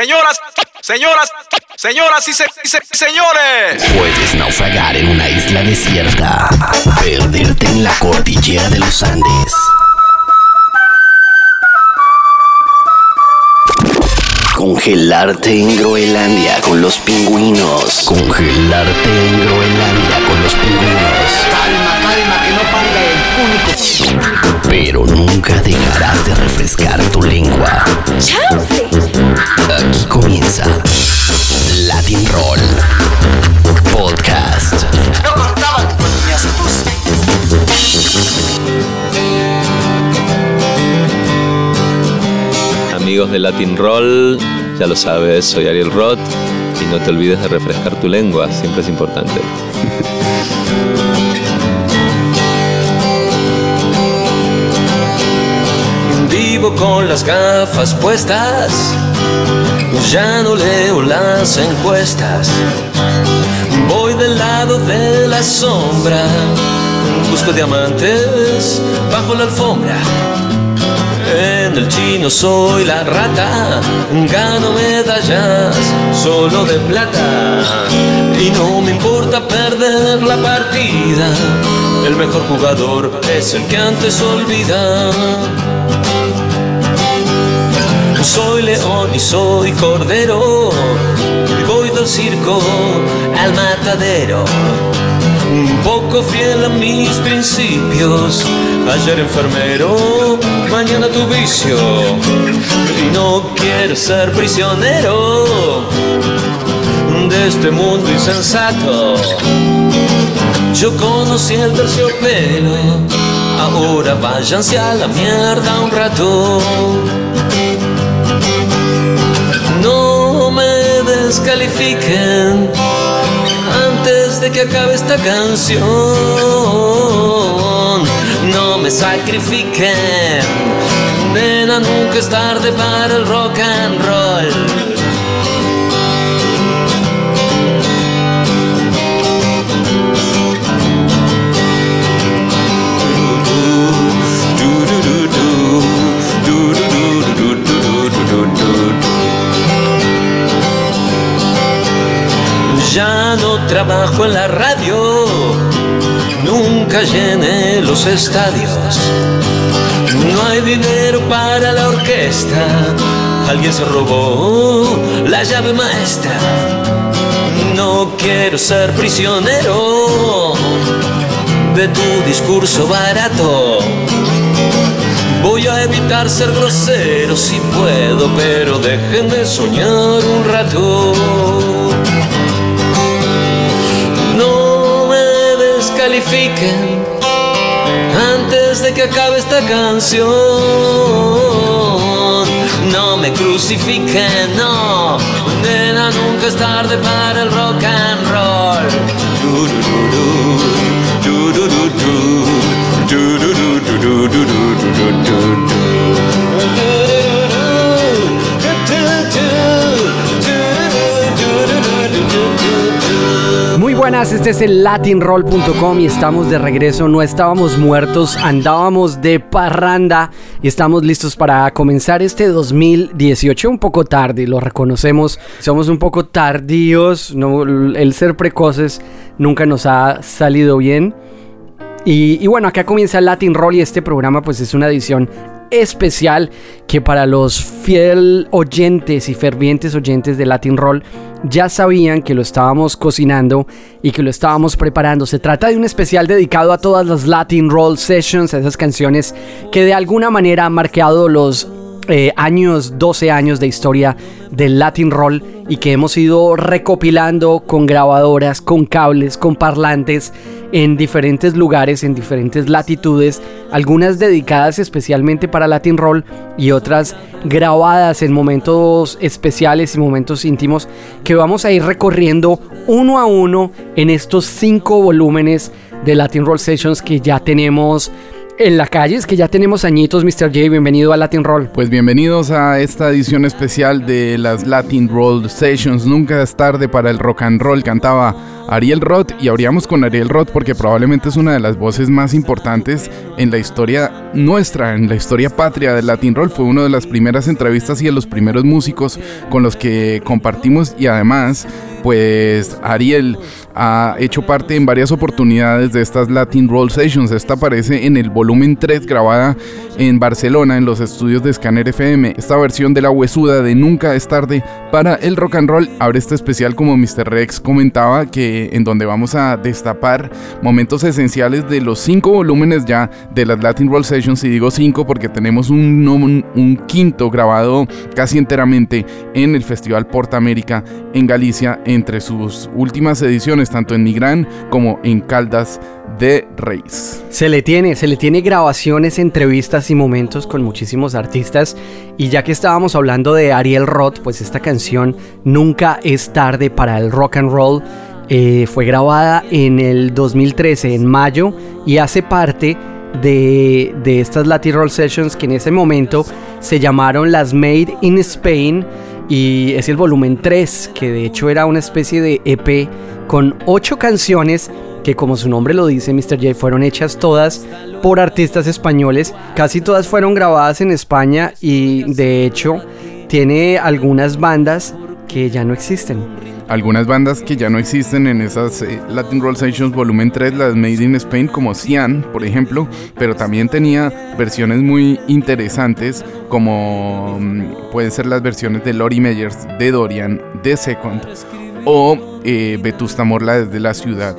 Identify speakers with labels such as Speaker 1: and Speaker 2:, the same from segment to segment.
Speaker 1: Señoras, señoras, señoras y, se- y se- señores.
Speaker 2: Puedes naufragar en una isla desierta, perderte en la cordillera de los Andes. Congelarte en Groenlandia con los pingüinos. Congelarte en Groenlandia con los pingüinos.
Speaker 3: Calma, calma, que no panda
Speaker 2: Pero nunca dejarás de refrescar tu lengua. Aquí comienza Latin Roll Podcast.
Speaker 3: No contaban con mi astucia.
Speaker 4: Amigos de Latin Roll, ya lo sabes, soy Ariel Roth y no te olvides de refrescar tu lengua, siempre es importante.
Speaker 5: con las gafas puestas, ya no leo las encuestas. Voy del lado de la sombra, busco diamantes bajo la alfombra. En el chino soy la rata, gano medallas solo de plata. Y no me importa perder la partida, el mejor jugador es el que antes olvida. Soy león y soy cordero, voy del circo al matadero. Un poco fiel a mis principios, ayer enfermero, mañana tu vicio. Y no quiero ser prisionero de este mundo insensato. Yo conocí el terciopelo, ahora váyanse a la mierda un rato. Descalifiquen antes de que acabe esta canción. No me sacrifiquen, nena, nunca es tarde para el rock and roll. Ya no trabajo en la radio, nunca llené los estadios. No hay dinero para la orquesta, alguien se robó la llave maestra. No quiero ser prisionero de tu discurso barato. Voy a evitar ser grosero si puedo, pero déjenme soñar un rato. Antes de que acabe esta canción. No me crucifiquen, no, nena, nunca es tarde para el rock and roll.
Speaker 6: Buenas, este es el latinroll.com y estamos de regreso. No estábamos muertos, andábamos de parranda y estamos listos para comenzar este 2018 un poco tarde, lo reconocemos. Somos un poco tardíos, el ser precoces nunca nos ha salido bien. Y, y bueno, acá comienza Latin Roll y este programa pues es una edición especial que para los fiel oyentes y fervientes oyentes de Latin Roll ya sabían que lo estábamos cocinando y que lo estábamos preparando. Se trata de un especial dedicado a todas las Latin Roll Sessions, a esas canciones que de alguna manera han marcado los eh, años, 12 años de historia del Latin Roll y que hemos ido recopilando con grabadoras, con cables, con parlantes en diferentes lugares, en diferentes latitudes, algunas dedicadas especialmente para Latin Roll y otras grabadas en momentos especiales y momentos íntimos que vamos a ir recorriendo uno a uno en estos cinco volúmenes de Latin Roll Sessions que ya tenemos en la calle, es que ya tenemos añitos, Mr. J, bienvenido a Latin Roll.
Speaker 7: Pues bienvenidos a esta edición especial de las Latin Roll Sessions. Nunca es tarde para el rock and roll, cantaba Ariel Roth y abríamos con Ariel Roth porque probablemente es una de las voces más importantes en la historia nuestra, en la historia patria del Latin Roll. Fue una de las primeras entrevistas y de los primeros músicos con los que compartimos y además pues Ariel ha hecho parte en varias oportunidades de estas Latin Roll Sessions. Esta aparece en el volumen 3 grabada en Barcelona en los estudios de Scanner FM. Esta versión de la huesuda de Nunca es tarde para el rock and roll abre este especial como Mr. Rex comentaba que en donde vamos a destapar momentos esenciales de los cinco volúmenes ya de las Latin Roll Sessions y digo cinco porque tenemos un quinto grabado casi enteramente en el Festival Porta América en Galicia entre sus últimas ediciones, tanto en Migrán como en Caldas de Reis.
Speaker 6: Se le tiene, se le tiene grabaciones, entrevistas y momentos con muchísimos artistas. Y ya que estábamos hablando de Ariel Roth, pues esta canción Nunca es tarde para el rock and roll. eh, fue grabada en el 2013, en mayo, y hace parte de, de estas Latin Roll Sessions que en ese momento se llamaron las Made in Spain y es el volumen 3, que de hecho era una especie de EP con 8 canciones que como su nombre lo dice Mr. J fueron hechas todas por artistas españoles, casi todas fueron grabadas en España y de hecho tiene algunas bandas que ya no existen.
Speaker 7: Algunas bandas que ya no existen en esas eh, Latin Roll Sessions volumen 3, las Made in Spain, como Cian, por ejemplo, pero también tenía versiones muy interesantes, como mm, pueden ser las versiones de Lori Meyers, de Dorian, de Second, o eh, Vetusta Morla desde la ciudad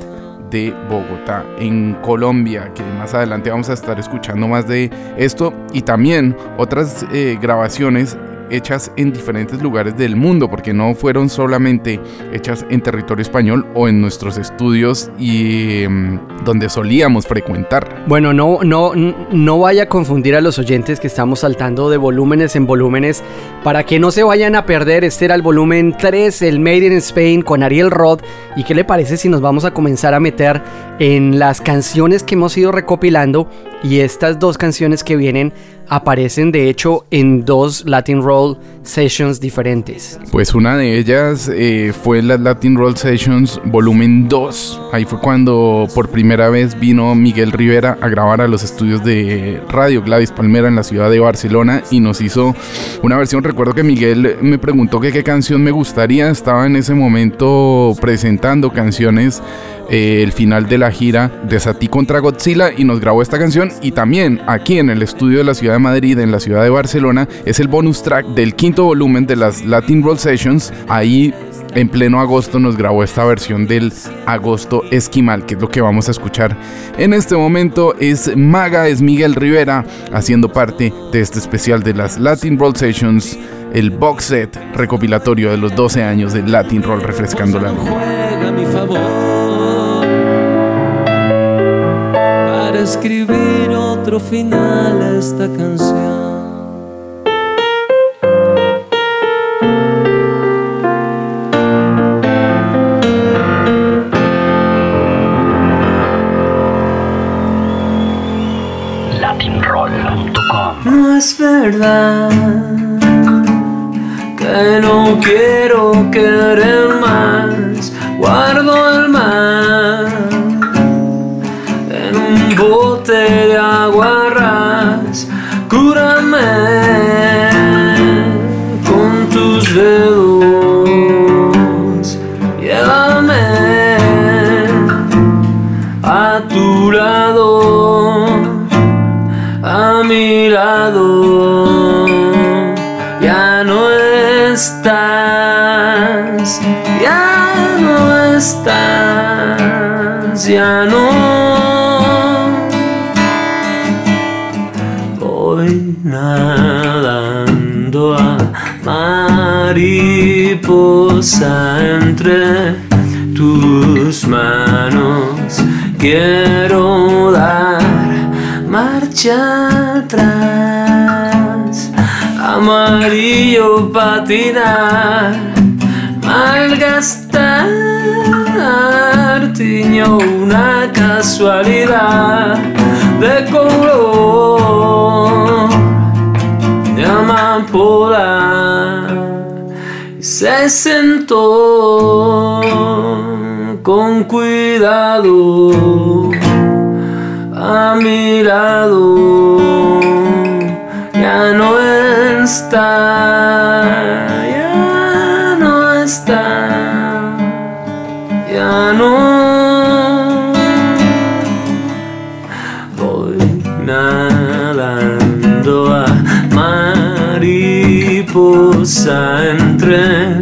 Speaker 7: de Bogotá, en Colombia, que más adelante vamos a estar escuchando más de esto, y también otras eh, grabaciones hechas en diferentes lugares del mundo, porque no fueron solamente hechas en territorio español o en nuestros estudios y em, donde solíamos frecuentar.
Speaker 6: Bueno, no, no, no vaya a confundir a los oyentes que estamos saltando de volúmenes en volúmenes para que no se vayan a perder. Este era el volumen 3, el Made in Spain con Ariel Roth. ¿Y qué le parece si nos vamos a comenzar a meter en las canciones que hemos ido recopilando? Y estas dos canciones que vienen aparecen de hecho en dos Latin Roll Sessions diferentes.
Speaker 7: Pues una de ellas eh, fue la Latin Roll Sessions volumen 2. Ahí fue cuando por primera vez vino Miguel Rivera a grabar a los estudios de Radio Gladys Palmera en la ciudad de Barcelona y nos hizo una versión. Recuerdo que Miguel me preguntó que qué canción me gustaría. Estaba en ese momento presentando canciones eh, el final de la gira de Sati contra Godzilla y nos grabó esta canción y también aquí en el estudio de la ciudad de Madrid, en la ciudad de Barcelona, es el bonus track del quinto volumen de las Latin Roll Sessions. Ahí en pleno agosto nos grabó esta versión del Agosto Esquimal, que es lo que vamos a escuchar en este momento. Es Maga, es Miguel Rivera haciendo parte de este especial de las Latin Roll Sessions, el box set recopilatorio de los 12 años de Latin Roll refrescando la lengua.
Speaker 5: Para escribir otro final a esta canción. No es verdad que no quiero querer más. Guardo nadando a mariposa entre tus manos. Quiero dar marcha atrás, amarillo patinar, malgastar tiñó una casualidad de color se sentó con cuidado a mi lado. Ya no está ya no está mariposa entre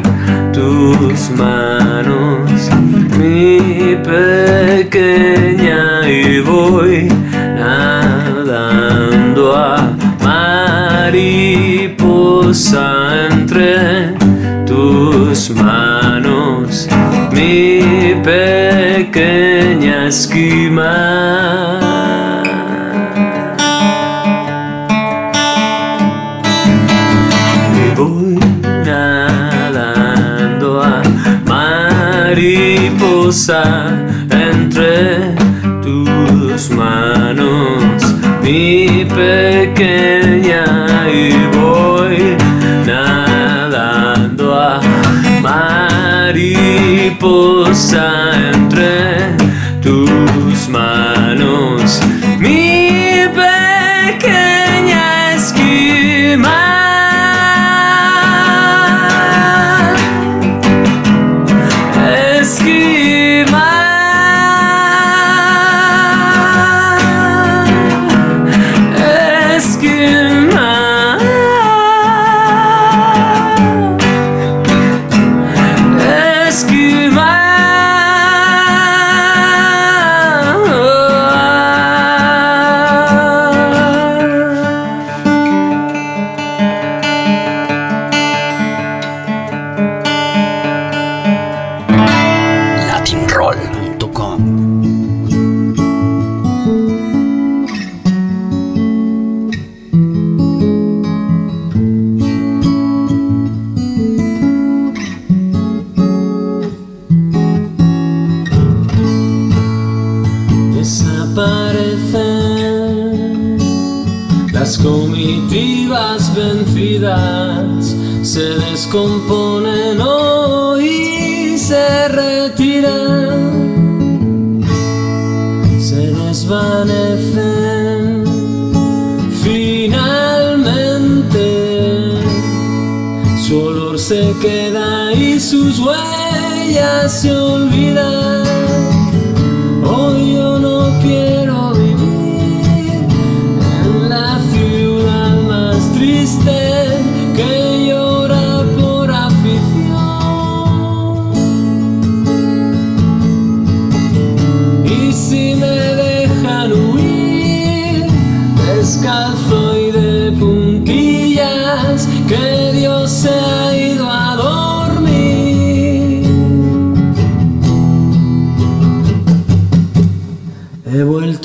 Speaker 5: tus manos. Mi pequeña y voy nadando a mariposa entre tus manos. Mi pequeña esquima entre tus manos, mi pequeña,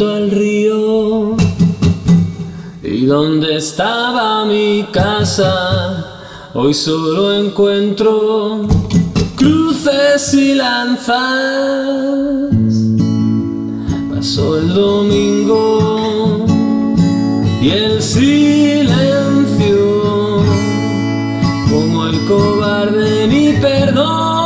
Speaker 5: Al río. Y donde estaba mi casa, hoy solo encuentro cruces y lanzas. Pasó el domingo y el silencio, como el cobarde ni perdona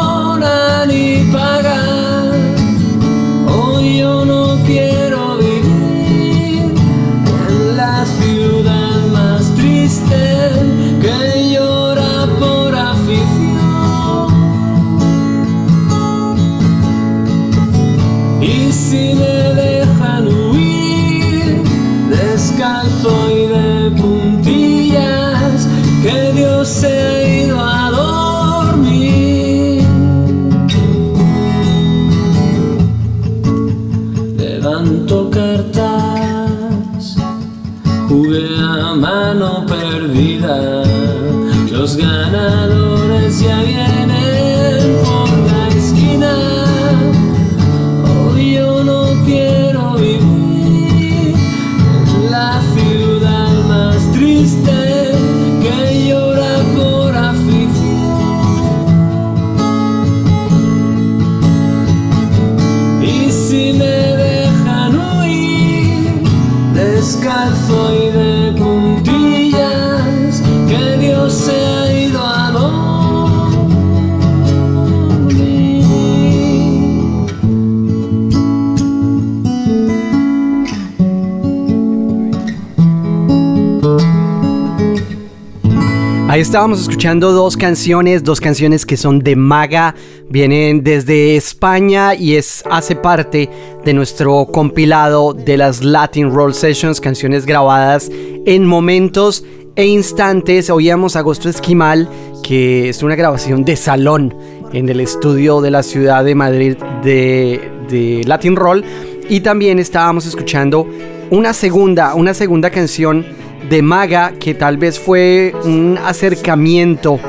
Speaker 6: Ahí estábamos escuchando dos canciones, dos canciones que son de Maga, vienen desde España y es hace parte de nuestro compilado de las Latin Roll Sessions, canciones grabadas en momentos e instantes. Oíamos Agosto Esquimal, que es una grabación de salón en el estudio de la ciudad de Madrid de, de Latin Roll y también estábamos escuchando una segunda, una segunda canción de Maga que tal vez fue un acercamiento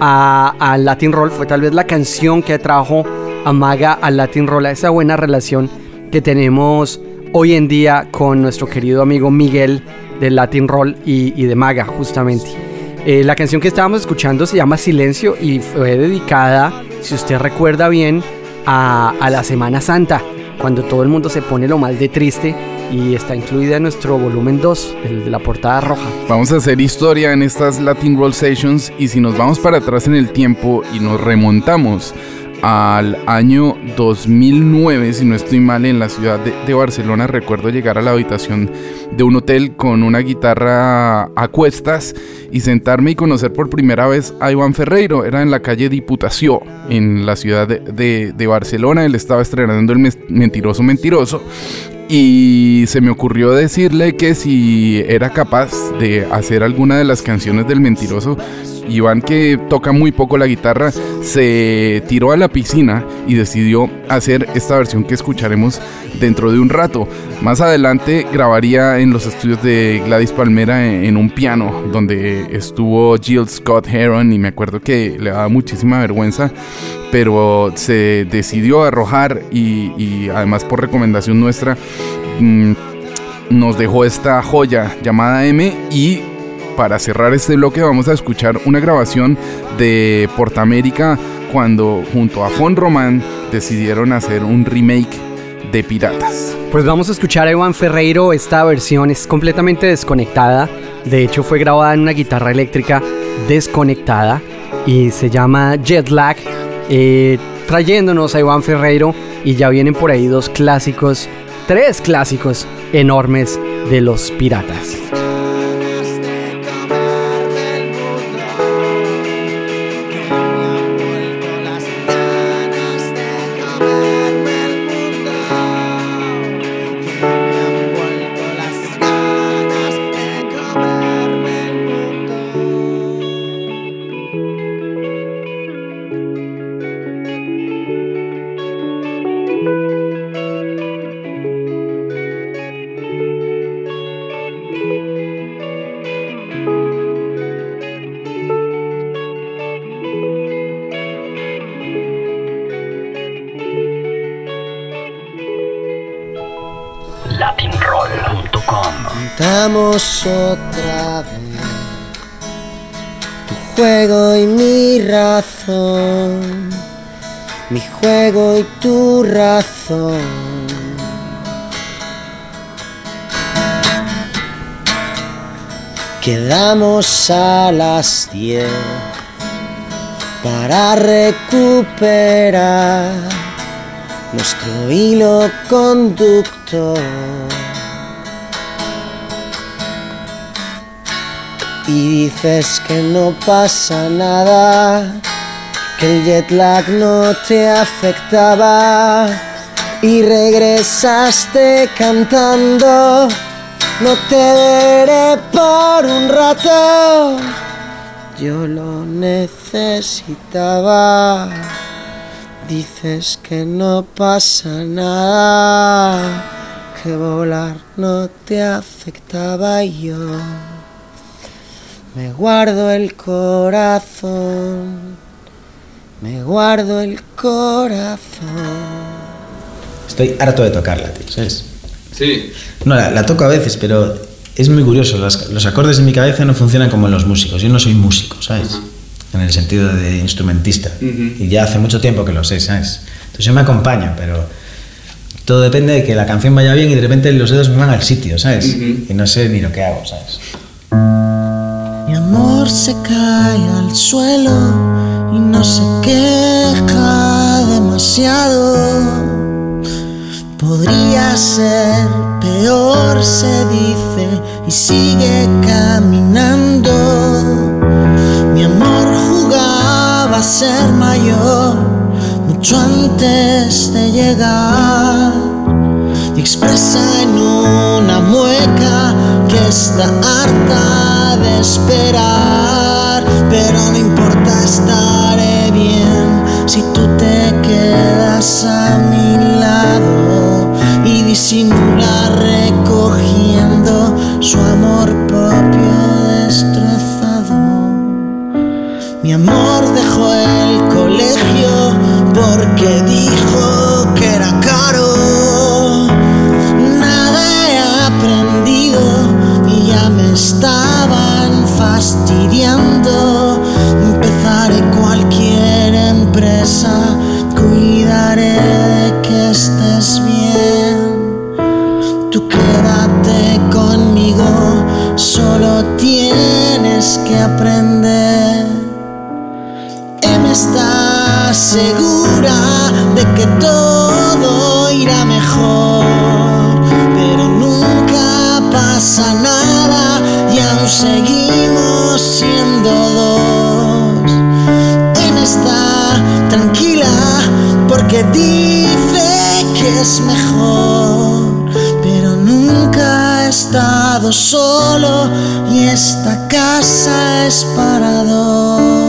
Speaker 6: a, a Latin Roll, fue tal vez la canción que trajo a Maga al Latin Roll, a esa buena relación que tenemos hoy en día con nuestro querido amigo Miguel del Latin Roll y, y de Maga, justamente. Eh, la canción que estábamos escuchando se llama Silencio y fue dedicada, si usted recuerda bien, a, a la Semana Santa, cuando todo el mundo se pone lo más de triste y está incluida en nuestro volumen 2, el de la portada roja.
Speaker 7: Vamos a hacer historia en estas Latin Roll Sessions y si nos vamos para atrás en el tiempo y nos remontamos al año 2009, si no estoy mal, en la ciudad de, de, Barcelona, recuerdo llegar a la habitación de un hotel con una guitarra a cuestas y sentarme y conocer por primera vez a Iván Ferreiro. Era en la calle Diputación, en la ciudad de, de, de Barcelona. Él estaba estrenando el Mentiroso Mentiroso y se me ocurrió decirle que si era capaz de hacer alguna de las canciones del mentiroso, Iván que toca muy poco la guitarra, se tiró a la piscina y decidió hacer esta versión que escucharemos dentro de un rato. Más adelante grabaría en los estudios de Gladys Palmera en un piano donde estuvo Jill Scott Heron y me acuerdo que le daba muchísima vergüenza pero se decidió arrojar y, además por recomendación nuestra mmm, nos dejó esta joya llamada M y para cerrar este bloque vamos a escuchar una grabación de Portamérica cuando junto a Fon Román decidieron hacer un remake de Piratas.
Speaker 6: Pues vamos a escuchar a Iván Ferreiro, esta versión es completamente desconectada, de hecho fue grabada en una guitarra eléctrica desconectada y se llama Jetlag eh, trayéndonos a Iván Ferreiro y ya vienen por ahí dos clásicos, tres clásicos enormes de los piratas.
Speaker 8: Quedamos a las 10 para recuperar nuestro hilo conductor. Y dices que no pasa nada, que el jet lag no te afectaba y regresaste cantando. No te veré por un rato, yo lo necesitaba. Dices que no pasa nada, que volar no te afectaba yo me guardo el corazón, me guardo el corazón.
Speaker 9: Estoy harto de tocarla, tío, ¿sabes?
Speaker 4: Sí.
Speaker 9: No, la, la toco a veces, pero es muy curioso. Las- los acordes en mi cabeza no funcionan como en los músicos. Yo no soy músico, ¿sabes? En el sentido de instrumentista. Y ya hace mucho tiempo que lo sé, ¿sabes? Entonces yo me acompaño, pero todo depende de que la canción vaya bien y de repente los dedos me van al sitio, ¿sabes? Y no sé ni lo que hago, ¿sabes?
Speaker 8: Mi amor se cae al suelo y no se queja demasiado. Podría ser peor, se dice, y sigue caminando. Mi amor jugaba a ser mayor mucho antes de llegar. Y expresa en una mueca que está harta de esperar, pero no importa, estaré bien si tú te quedas a mi lado y disimular recogiendo su amor propio destrozado. Mi amor estado solo y esta casa es para dos.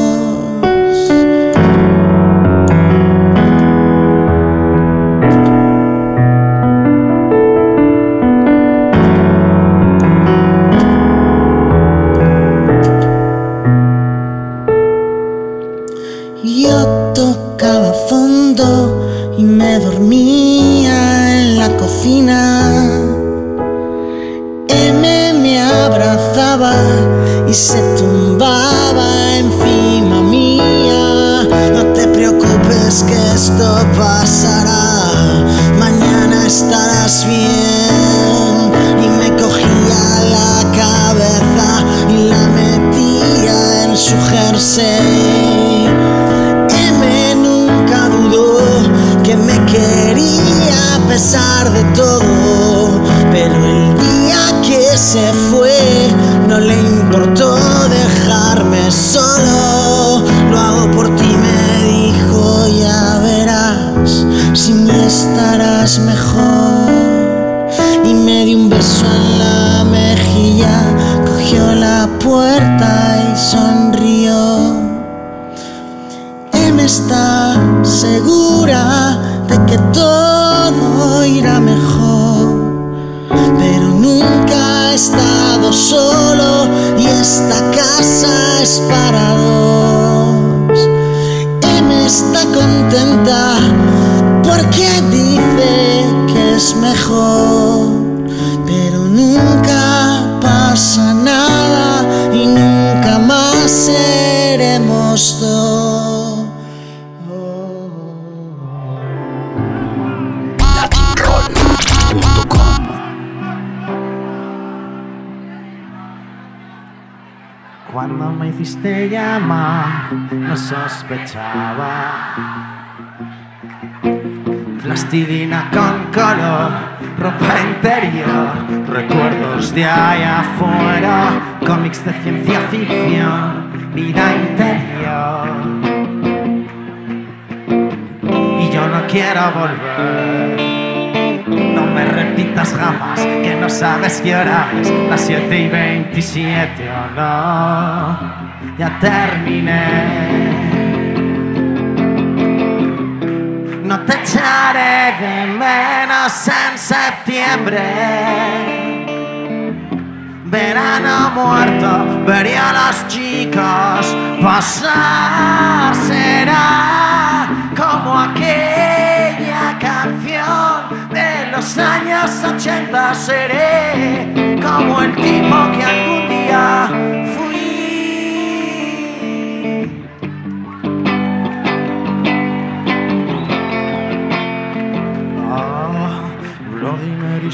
Speaker 10: Ropa interior, recuerdos de allá afuera, cómics de ciencia ficción, vida interior. Y yo no quiero volver. No me repitas jamás que no sabes qué hora es las 7 y 27 o no. Ya terminé. Echaré de menos en septiembre. Verano muerto, veré a los chicos pasar. Será como aquella canción de los años 80. Seré como el tipo que algún día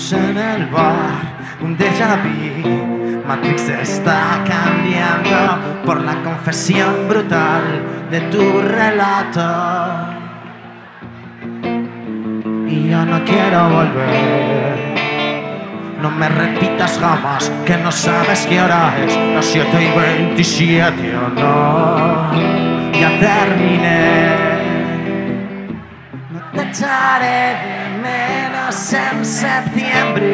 Speaker 10: En el bar, un déjà vu. Matrix está cambiando por la confesión brutal de tu relato. Y yo no quiero volver. No me repitas jamás que no sabes qué hora es, las 7 y 27 o no. Ya terminé. Septiembre.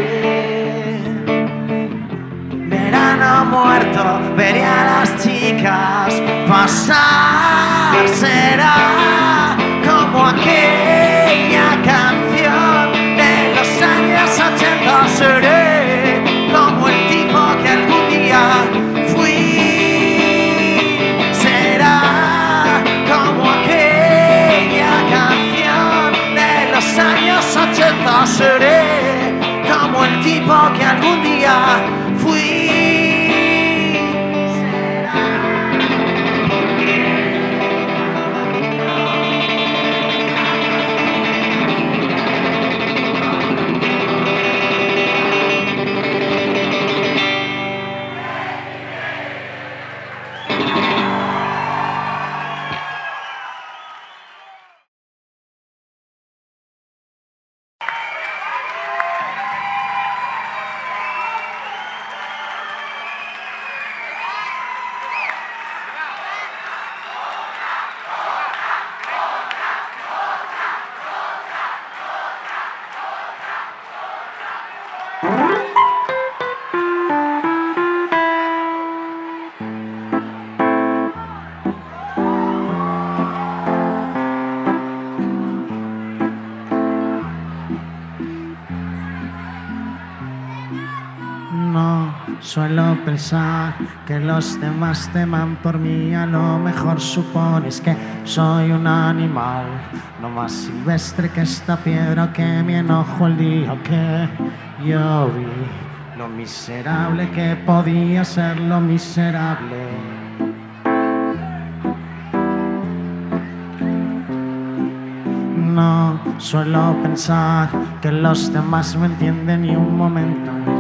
Speaker 10: Verano muerto, veré a las chicas pasar. Será como aquella canción de los años 80. Seré como el tipo que algún día fui. Será como aquella canción de los años 80. Seré como el tipo que algún día suelo pensar que los demás teman por mí. A lo mejor supones que soy un animal, no más silvestre que esta piedra que mi enojo el día que yo vi. Lo miserable que podía ser lo miserable. No suelo pensar que los demás me entienden ni un momento.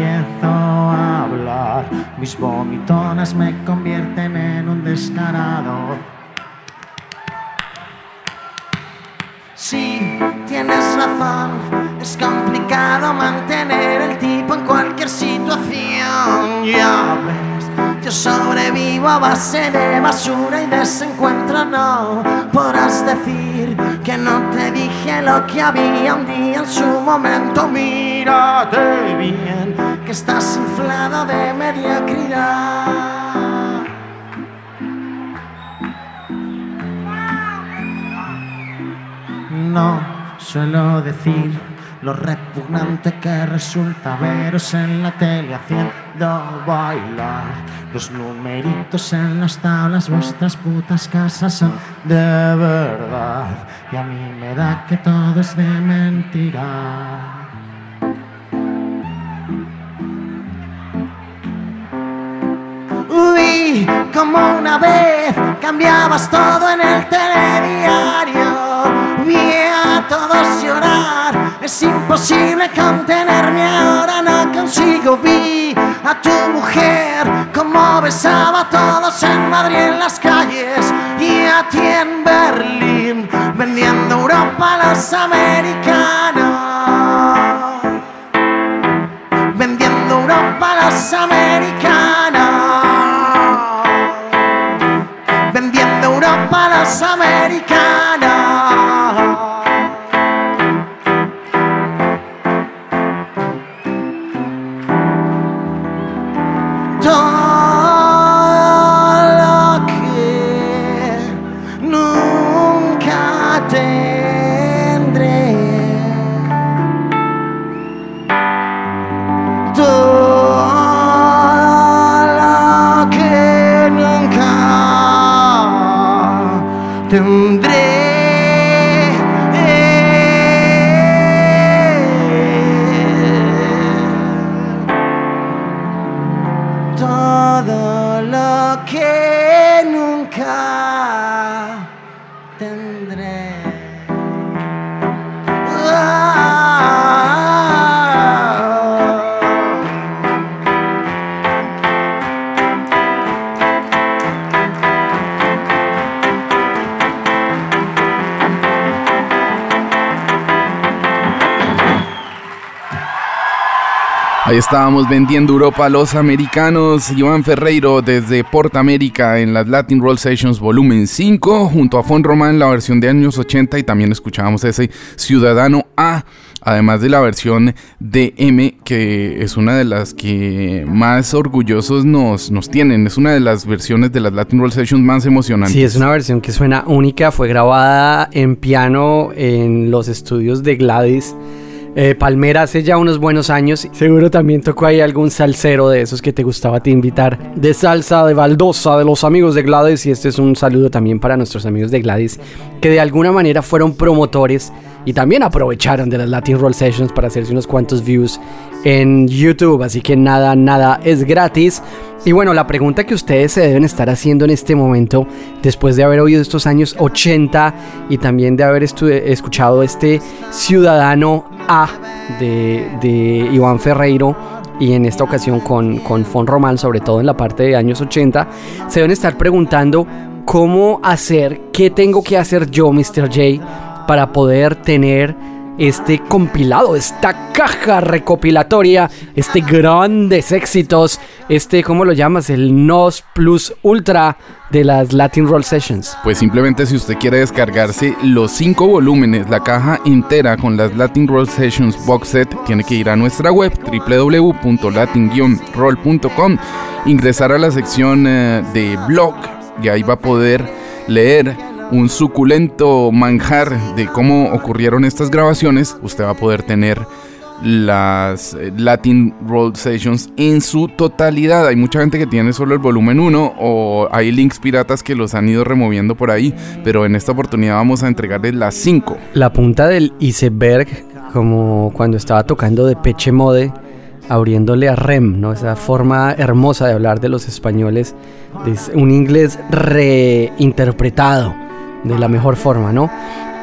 Speaker 10: Empiezo a hablar, mis vomitonas me convierten en un descarado. Sí, tienes razón, es complicado mantener el tipo en cualquier situación. Ya ves, yo sobrevivo a base de basura y desencuentro. No podrás decir que no te dije lo que había un día en su momento. Mírate bien, estás inflado de mediocridad. No suelo decir lo repugnante que resulta veros en la tele haciendo bailar los numeritos en las tablas. Vuestras putas casas son de verdad y a mí me da que todo es de mentira. Como una vez cambiabas todo en el telediario. Vi a todos llorar, es imposible contenerme ahora, no consigo. Vi a tu mujer como besaba a todos en Madrid en las calles y a ti en Berlín vendiendo Europa a los americanos. Vendiendo Europa a los americanos. Europa a
Speaker 7: estábamos vendiendo Europa a los americanos. Iván Ferreiro desde Porta América en las Latin Roll Sessions volumen 5, junto a Fon Román, la versión de años 80 y también escuchábamos ese Ciudadano A además de la versión de M, que es una de las que más orgullosos nos, nos tienen. Es una de las versiones de las Latin Roll Sessions más emocionantes.
Speaker 6: Sí, es una versión que suena única. Fue grabada en piano en los estudios de Gladys. Eh, Palmera hace ya unos buenos años. Seguro también tocó ahí algún salsero de esos que te gustaba a ti invitar. De salsa, de baldosa, de los amigos de Gladys. Y este es un saludo también para nuestros amigos de Gladys, que de alguna manera fueron promotores y también aprovecharon de las Latin Roll Sessions para hacerse unos cuantos views en YouTube. Así que nada, nada es gratis. Y bueno, la pregunta que ustedes se deben estar haciendo en este momento, después de haber oído estos años 80 y también de haber escuchado este Ciudadano A de, de Iván Ferreiro, y en esta ocasión con, con Fon Román, sobre todo en la parte de años 80, se deben estar preguntando cómo hacer, qué tengo que hacer yo, Mr. J, para poder tener este compilado, esta caja recopilatoria, este grandes éxitos, este, ¿cómo lo llamas? El NOS Plus Ultra de las Latin Roll Sessions.
Speaker 7: Pues simplemente si usted quiere descargarse los cinco volúmenes, la caja entera con las Latin Roll Sessions Box Set, tiene que ir a nuestra web www.latin-roll.com, ingresar a la sección eh, de blog y ahí va a poder leer un suculento manjar de cómo ocurrieron estas grabaciones, usted va a poder tener las eh, Latin Roll Sessions en su totalidad. Hay mucha gente que tiene solo el volumen 1 o hay links piratas que los han ido removiendo por ahí, pero en esta oportunidad vamos a entregarles las 5.
Speaker 6: La punta del iceberg, como cuando estaba tocando de Peche Mode, abriéndole a Rem, ¿no? Esa forma hermosa de hablar de los españoles, es un inglés reinterpretado de la mejor forma, ¿no?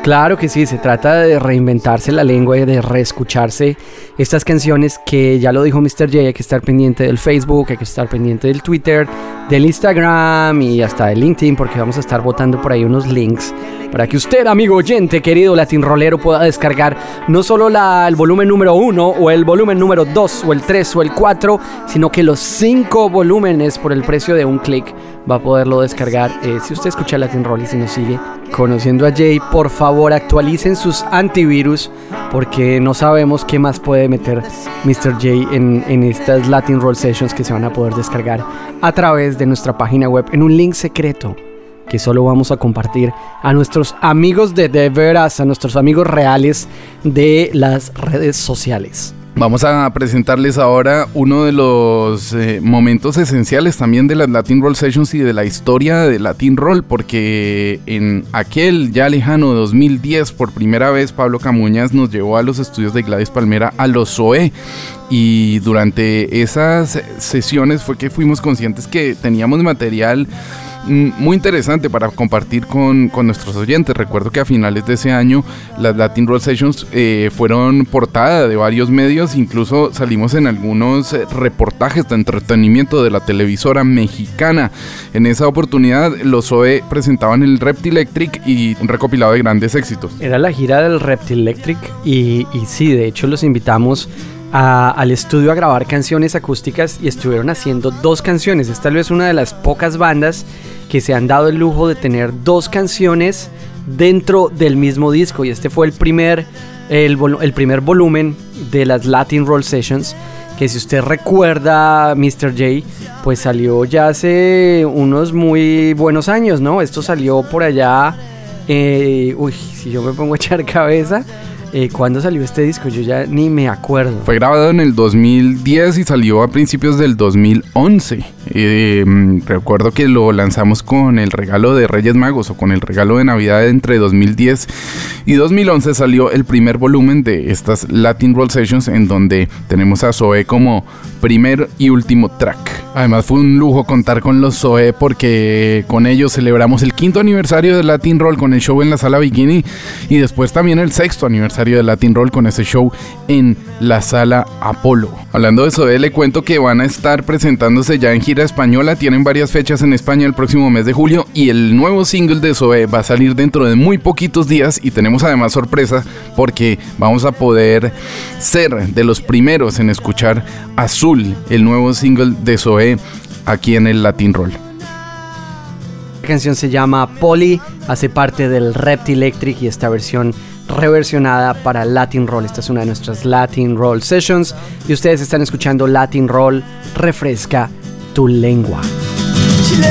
Speaker 6: Claro que sí, se trata de reinventarse la lengua y de reescucharse estas canciones que ya lo dijo Mr. J, hay que estar pendiente del Facebook, hay que estar pendiente del Twitter, del Instagram y hasta del LinkedIn porque vamos a estar botando por ahí unos links para que usted, amigo oyente, querido latin rolero, pueda descargar no solo el volumen número 1 o el volumen número 2 o el 3 o el 4, sino que los 5 volúmenes por el precio de un clic va a poderlo descargar. Eh, si usted escucha Latin Roll y si nos sigue conociendo a Jay, por favor actualicen sus antivirus porque no sabemos qué más puede meter Mr. J en, en estas Latin Roll Sessions que se van a poder descargar a través de nuestra página web en un link secreto que solo vamos a compartir a nuestros amigos de de veras, a nuestros amigos reales de las redes sociales.
Speaker 7: Vamos a presentarles ahora uno de los eh, momentos esenciales también de las Latin Roll Sessions y de la historia de Latin Roll, porque en aquel ya lejano 2010, por primera vez, Pablo Camuñas nos llevó a los estudios de Gladys Palmera a los SOE. Y durante esas sesiones fue que fuimos conscientes que teníamos material muy interesante para compartir con, nuestros oyentes. Recuerdo que a finales de ese año las Latin Roll Sessions eh, fueron portada de varios medios, incluso salimos en algunos eh, reportajes de entretenimiento de la televisora mexicana. En esa oportunidad los OE presentaban el Reptilectric y un recopilado de grandes éxitos.
Speaker 6: Era la gira del Reptilectric y, y sí, de hecho los invitamos al estudio a grabar canciones acústicas y estuvieron haciendo dos canciones. Esta tal vez una de las pocas bandas que se han dado el lujo de tener dos canciones dentro del mismo disco y este fue el primer, el primer volumen de las Latin Roll Sessions que si usted recuerda Mr. J, pues salió ya hace unos muy buenos años, ¿no? Esto salió por allá, eh, uy, si yo me pongo a echar cabeza, eh, ¿Cuándo salió este disco? Yo ya ni me acuerdo.
Speaker 7: Fue grabado en el 2010 y salió a principios del 2011. Eh, recuerdo que lo lanzamos con el regalo de Reyes Magos o con el regalo de Navidad entre 2010 y 2011 salió el primer volumen de estas Latin Roll Sessions en donde tenemos a Zoe como primer y último track. Además fue un lujo contar con los Zoe porque con ellos celebramos el quinto aniversario de Latin Roll con el show en la sala Bikini y después también el sexto aniversario de Latin Roll con ese show en la sala Apolo. Hablando de Zoe, le cuento que van a estar presentándose ya en gira española. Tienen varias fechas en España el próximo mes de julio y el nuevo single de Zoe va a salir dentro de muy poquitos días y tenemos además sorpresa porque vamos a poder ser de los primeros en escuchar Azul, el nuevo single de Zoe aquí en el Latin Roll.
Speaker 6: La canción se llama Polly, hace parte del Reptil Electric y esta versión reversionada para Latin Roll. Esta es una de nuestras Latin Roll Sessions y ustedes están escuchando Latin Roll Refresca tu lengua.
Speaker 11: Silencio,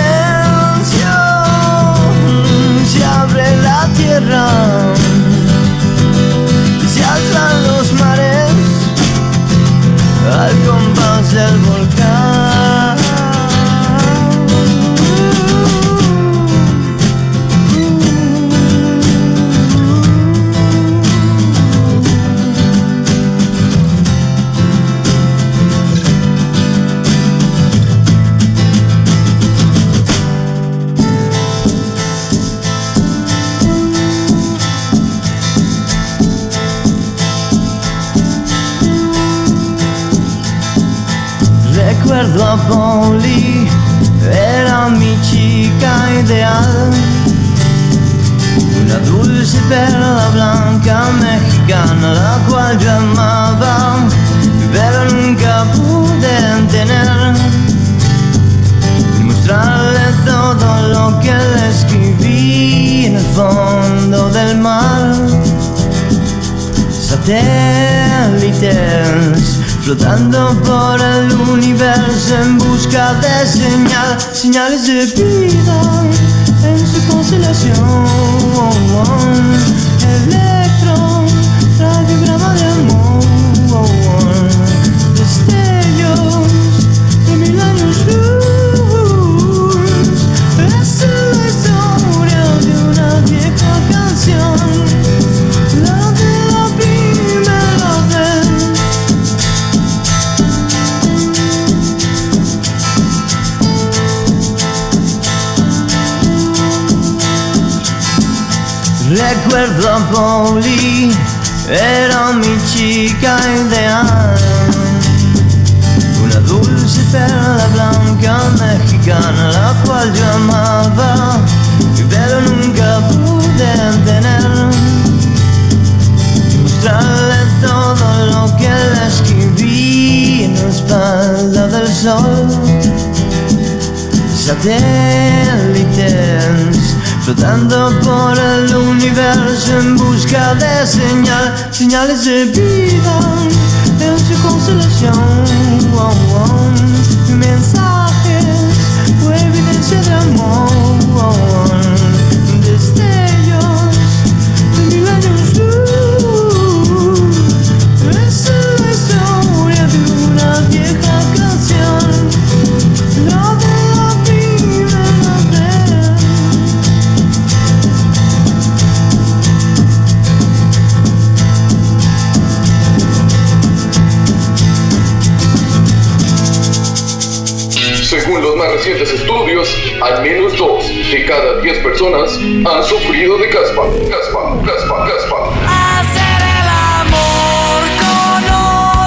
Speaker 11: se abre la tierra, se alzan los mares al compás del Polly, era mi chica ideal. Una dulce perla blanca mexicana, la cual yo amaba, pero nunca pude tener. Mostrarle todo lo que le escribí en el fondo del mar. Satélites flotando por el universo en busca de señal, señales de vida en su constelación. Recuerdo a Polly, era mi chica ideal. Una dulce perla blanca mexicana, la cual yo amaba, pero nunca pude tener. Mostrarle todo lo que le escribí en la espalda del sol. Satélites flotando por el universo en busca de señal, señales de vida en su constelación. Wow. Mensajes o evidencia de amor. Destellos
Speaker 12: Según los más recientes estudios, al menos dos de cada diez personas han sufrido de caspa. Caspa, caspa, caspa.
Speaker 11: Hacer el amor con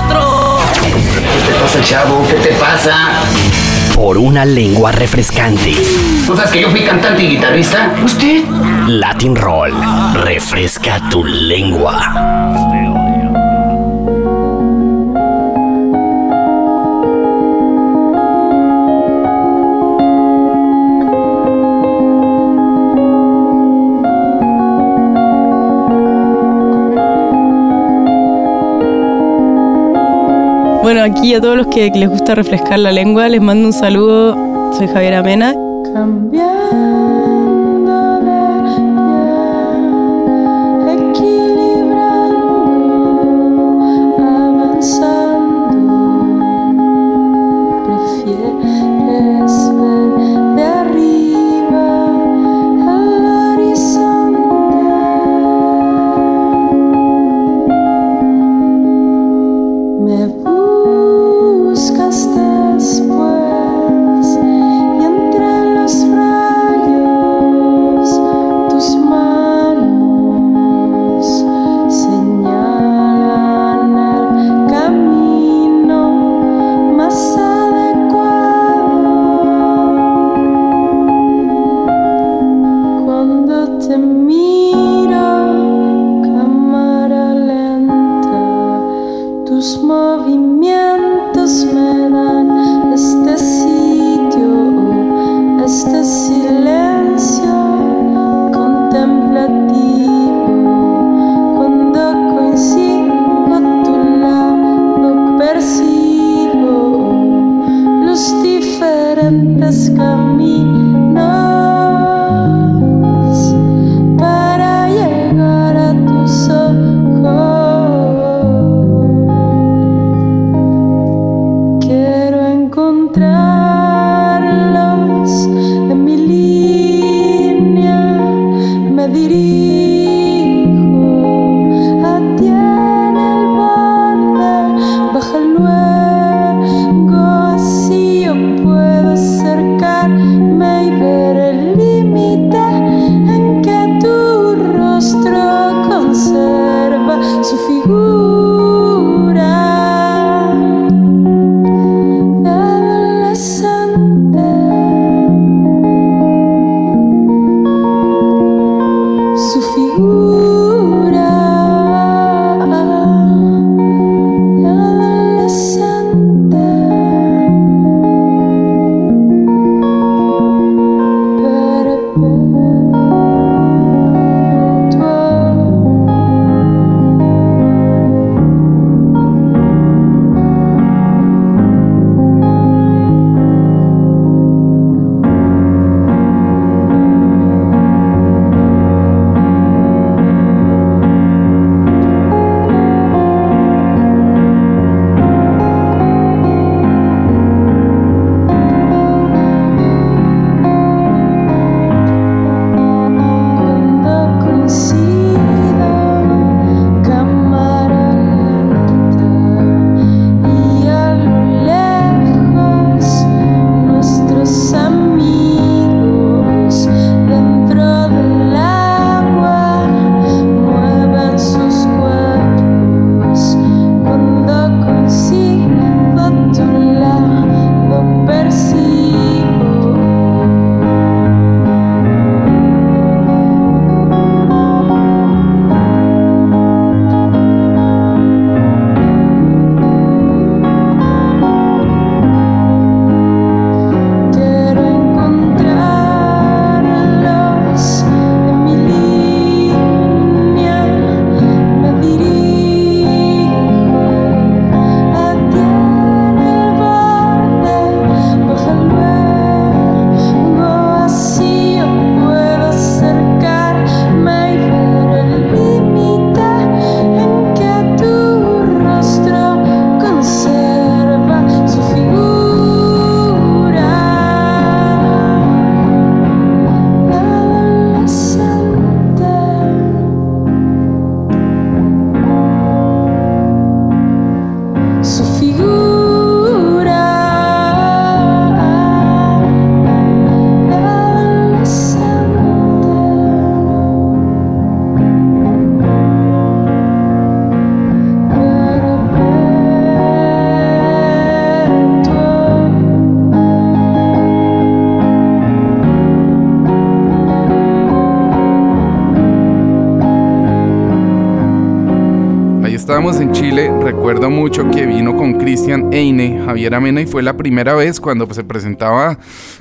Speaker 11: otro.
Speaker 2: ¿Qué te pasa, chavo? ¿Qué te pasa? Por una lengua refrescante.
Speaker 13: ¿No sabes que yo fui cantante y guitarrista? ¿Usted?
Speaker 2: Latin Roll. Refresca tu lengua.
Speaker 14: Bueno, aquí a todos los que les gusta refrescar la lengua, les mando un saludo. Soy Javiera Mena.
Speaker 15: Prefieres
Speaker 7: estábamos en Chile, recuerdo mucho que vino con Cristian Eine, Javier Amena y fue la primera vez cuando pues, se presentaba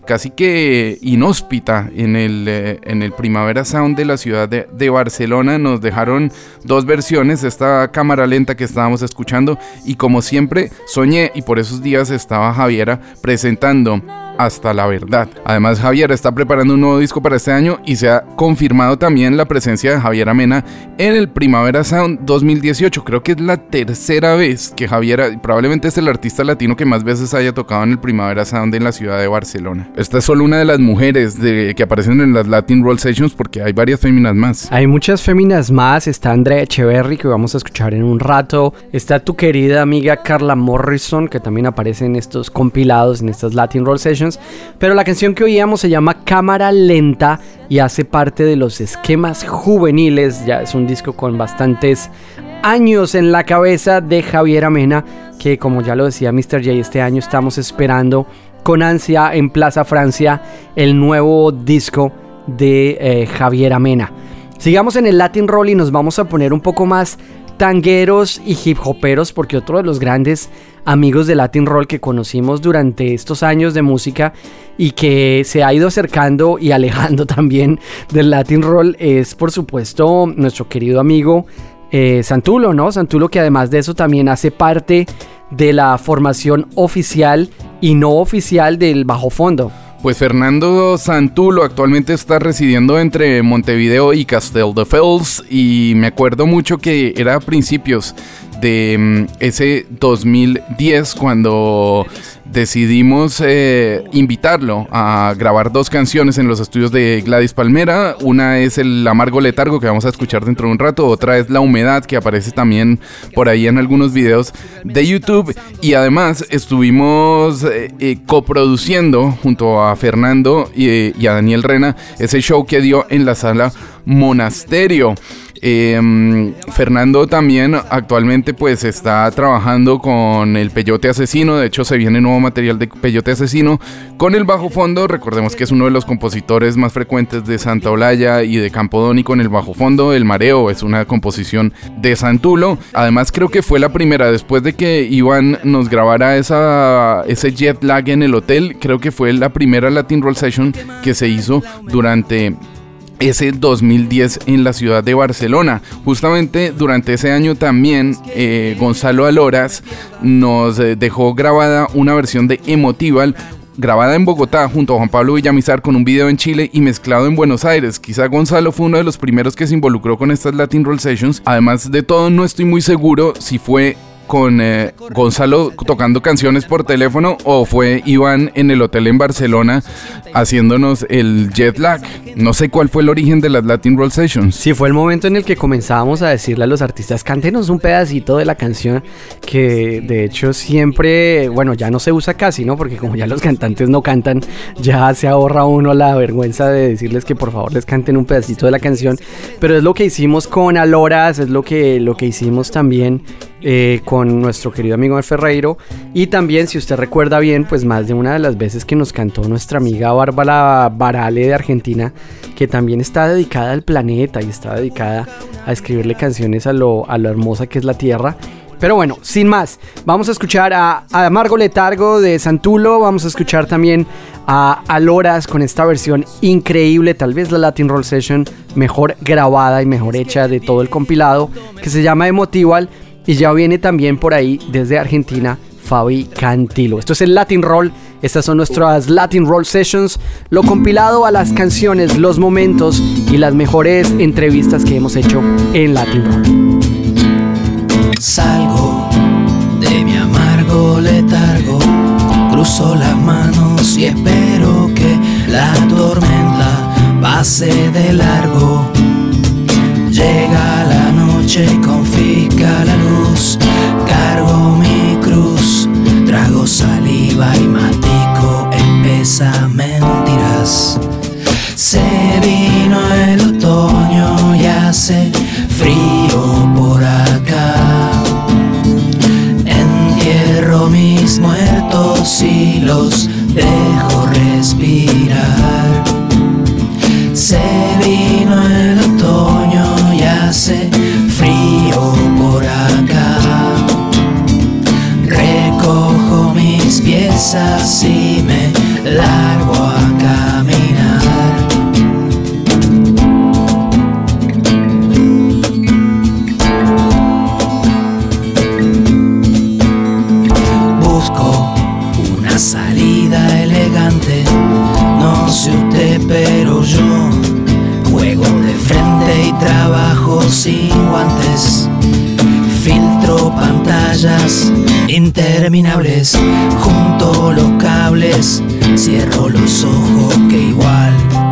Speaker 7: casi que inhóspita en el, eh, en el Primavera Sound de la ciudad de, de Barcelona. Nos dejaron dos versiones, esta cámara lenta que estábamos escuchando y como siempre soñé y por esos días estaba Javiera presentando hasta la verdad. Además, Javier está preparando un nuevo disco para este año y se ha confirmado también la presencia de Javier Amena en el Primavera Sound 2018. Creo que es la tercera vez que Javier, probablemente es el artista latino que más veces haya tocado en el Primavera Sound en la ciudad de Barcelona. Esta es solo una de las mujeres que aparecen en las Latin Roll Sessions porque hay varias féminas más.
Speaker 6: Hay muchas féminas más, está Andrea Echeverry que vamos a escuchar en un rato, está tu querida amiga Carla Morrison que también aparece en estos compilados, en estas Latin Roll Sessions, pero la canción que oíamos se llama Cámara Lenta y hace parte de los esquemas juveniles, ya es un disco con bastantes años en la cabeza de Javier Amena, que como ya lo decía Mr. J, este año estamos esperando con ansia en Plaza Francia el nuevo disco de eh, Javier Amena. Sigamos en el Latin Roll y nos vamos a poner un poco más tangueros y hip hoperos, porque otro de los grandes amigos de Latin Roll que conocimos durante estos años de música y que se ha ido acercando y alejando también del Latin Roll es por supuesto nuestro querido amigo eh, Santulo, ¿no? Santulo que además de eso también hace parte de la formación oficial y no oficial del bajo fondo.
Speaker 7: Pues Fernando Santulo actualmente está residiendo entre Montevideo y Casteldefels y me acuerdo mucho que era a principios de mm, ese 2010 cuando decidimos eh, invitarlo a grabar dos canciones en los estudios de Gladys Palmera. Una es el Amargo Letargo que vamos a escuchar dentro de un rato, otra es La Humedad que aparece también por ahí en algunos videos de YouTube y además estuvimos eh, eh, coproduciendo junto a Fernando y, y a Daniel Rena ese show que dio en la sala Monasterio. Eh, Fernando también actualmente pues está trabajando con el Peyote Asesino, de hecho se viene nuevo material de Peyote Asesino con el bajo fondo, recordemos que es uno de los compositores más frecuentes de Santa Olaya y de Campodónico en el bajo fondo, El Mareo es una composición de Santulo, además creo que fue la primera después de que Iván nos grabara esa, ese jet lag en el hotel, creo que fue la primera Latin Roll Session que se hizo durante ese 2010 en la ciudad de Barcelona. Justamente durante ese año también eh, Gonzalo Aloras nos eh, dejó grabada una versión de Emotival grabada en Bogotá junto a Juan Pablo Villamizar con un video en Chile y mezclado en Buenos Aires. Quizá Gonzalo fue uno de los primeros que se involucró con estas Latin Roll Sessions. Además de todo, no estoy muy seguro si fue con eh, Gonzalo tocando canciones por teléfono o fue Iván en el hotel en Barcelona haciéndonos el jet lag. No sé cuál fue el origen de las Latin Roll Sessions.
Speaker 6: Sí, fue el momento en el que comenzábamos a decirle a los artistas, cántenos un pedacito de la canción, que de hecho siempre, bueno, ya no se usa casi, ¿no? Porque como ya los cantantes no cantan, ya se ahorra uno la vergüenza de decirles que por favor les canten un pedacito de la canción. Pero es lo que hicimos con Aloras, es lo que, lo que hicimos también eh, con nuestro querido amigo Ferreiro. Y también, si usted recuerda bien, pues más de una de las veces que nos cantó nuestra amiga Bárbara Barale de Argentina, que también está dedicada al planeta y está dedicada a escribirle canciones a lo, a lo hermosa que es la Tierra. Pero bueno, sin más, vamos a escuchar a, a Amargo Letargo de Santulo, vamos a escuchar también a Aloras con esta versión increíble, tal vez la Latin Roll Session mejor grabada y mejor hecha de todo el compilado, que se llama Emotival. Y ya viene también por ahí desde Argentina Fabi Cantilo. Esto es el Latin Roll. Estas son nuestras Latin Roll Sessions. Lo compilado a las canciones, los momentos y las mejores entrevistas que hemos hecho en Latin Roll.
Speaker 16: Salgo de mi amargo letargo, cruzo las manos y espero que la tormenta pase de largo. Llega la noche y la luz, cargo mi cruz, trago saliva y matico espesas mentiras. Se vino el otoño y hace frío por acá. Entierro mis muertos y los piezas y me largo a caminar. Busco una salida elegante, no sé usted, pero yo juego de frente y trabajo sin guantes. Filtro pantallas interminables, junto los cables, cierro los ojos que igual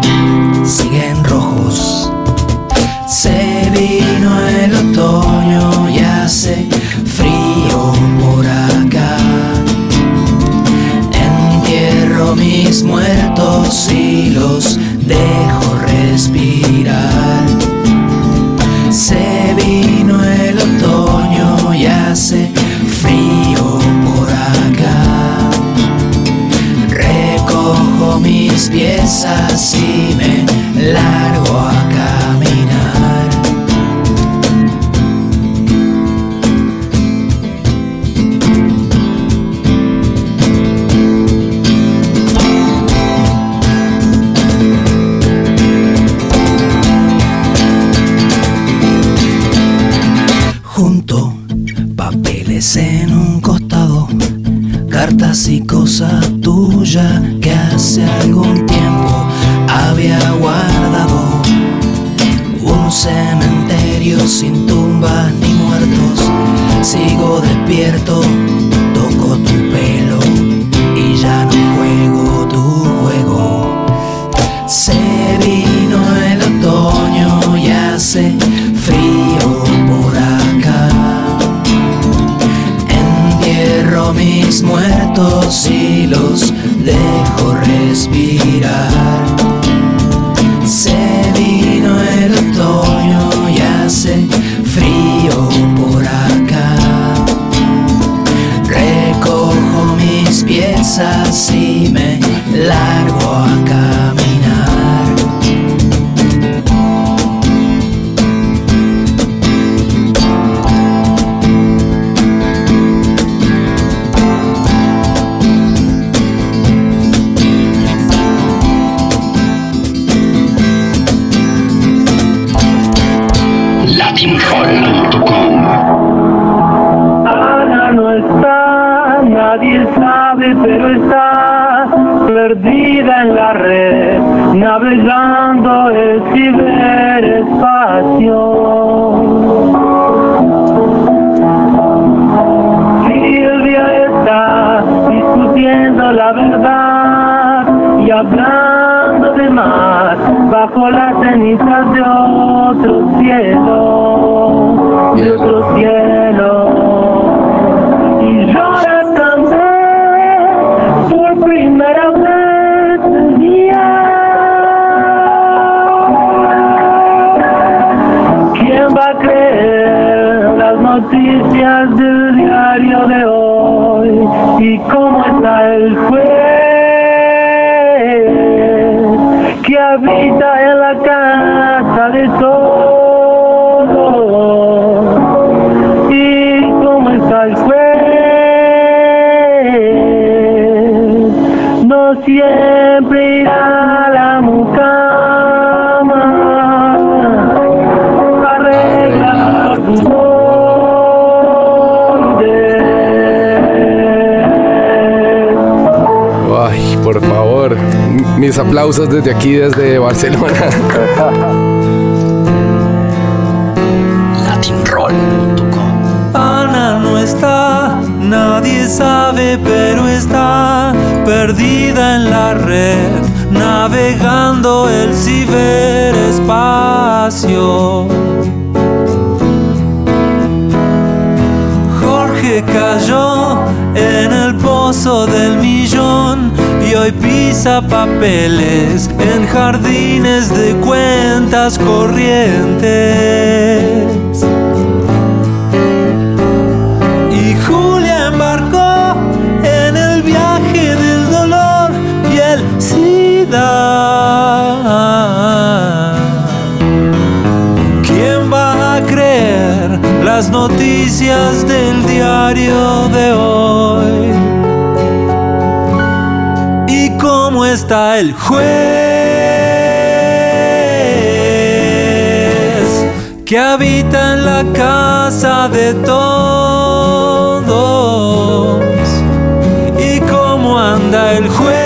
Speaker 17: noticias del diario de hoy? ¿Y cómo está el juez que habita en la casa de todos? ¿Y cómo está el juez? No siempre
Speaker 7: mis aplausos desde aquí, desde Barcelona.
Speaker 18: Ana no está, nadie sabe, pero está perdida en la red, navegando el ciberespacio. Jorge cayó en el pozo del millón y hoy pisa papeles en jardines de cuentas corrientes. Y Julia embarcó en el viaje del dolor y el SIDA. ¿Quién va a creer las noticias del diario de hoy? Está el juez que habita en la casa de todos? ¿Y cómo anda el juez?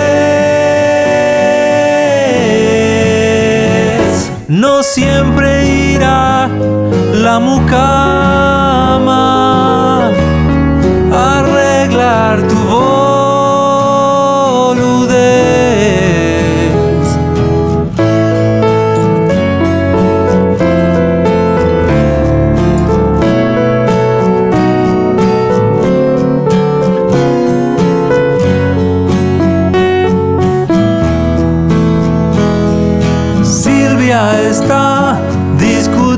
Speaker 18: No siempre irá la mucama a arreglar tu boludez.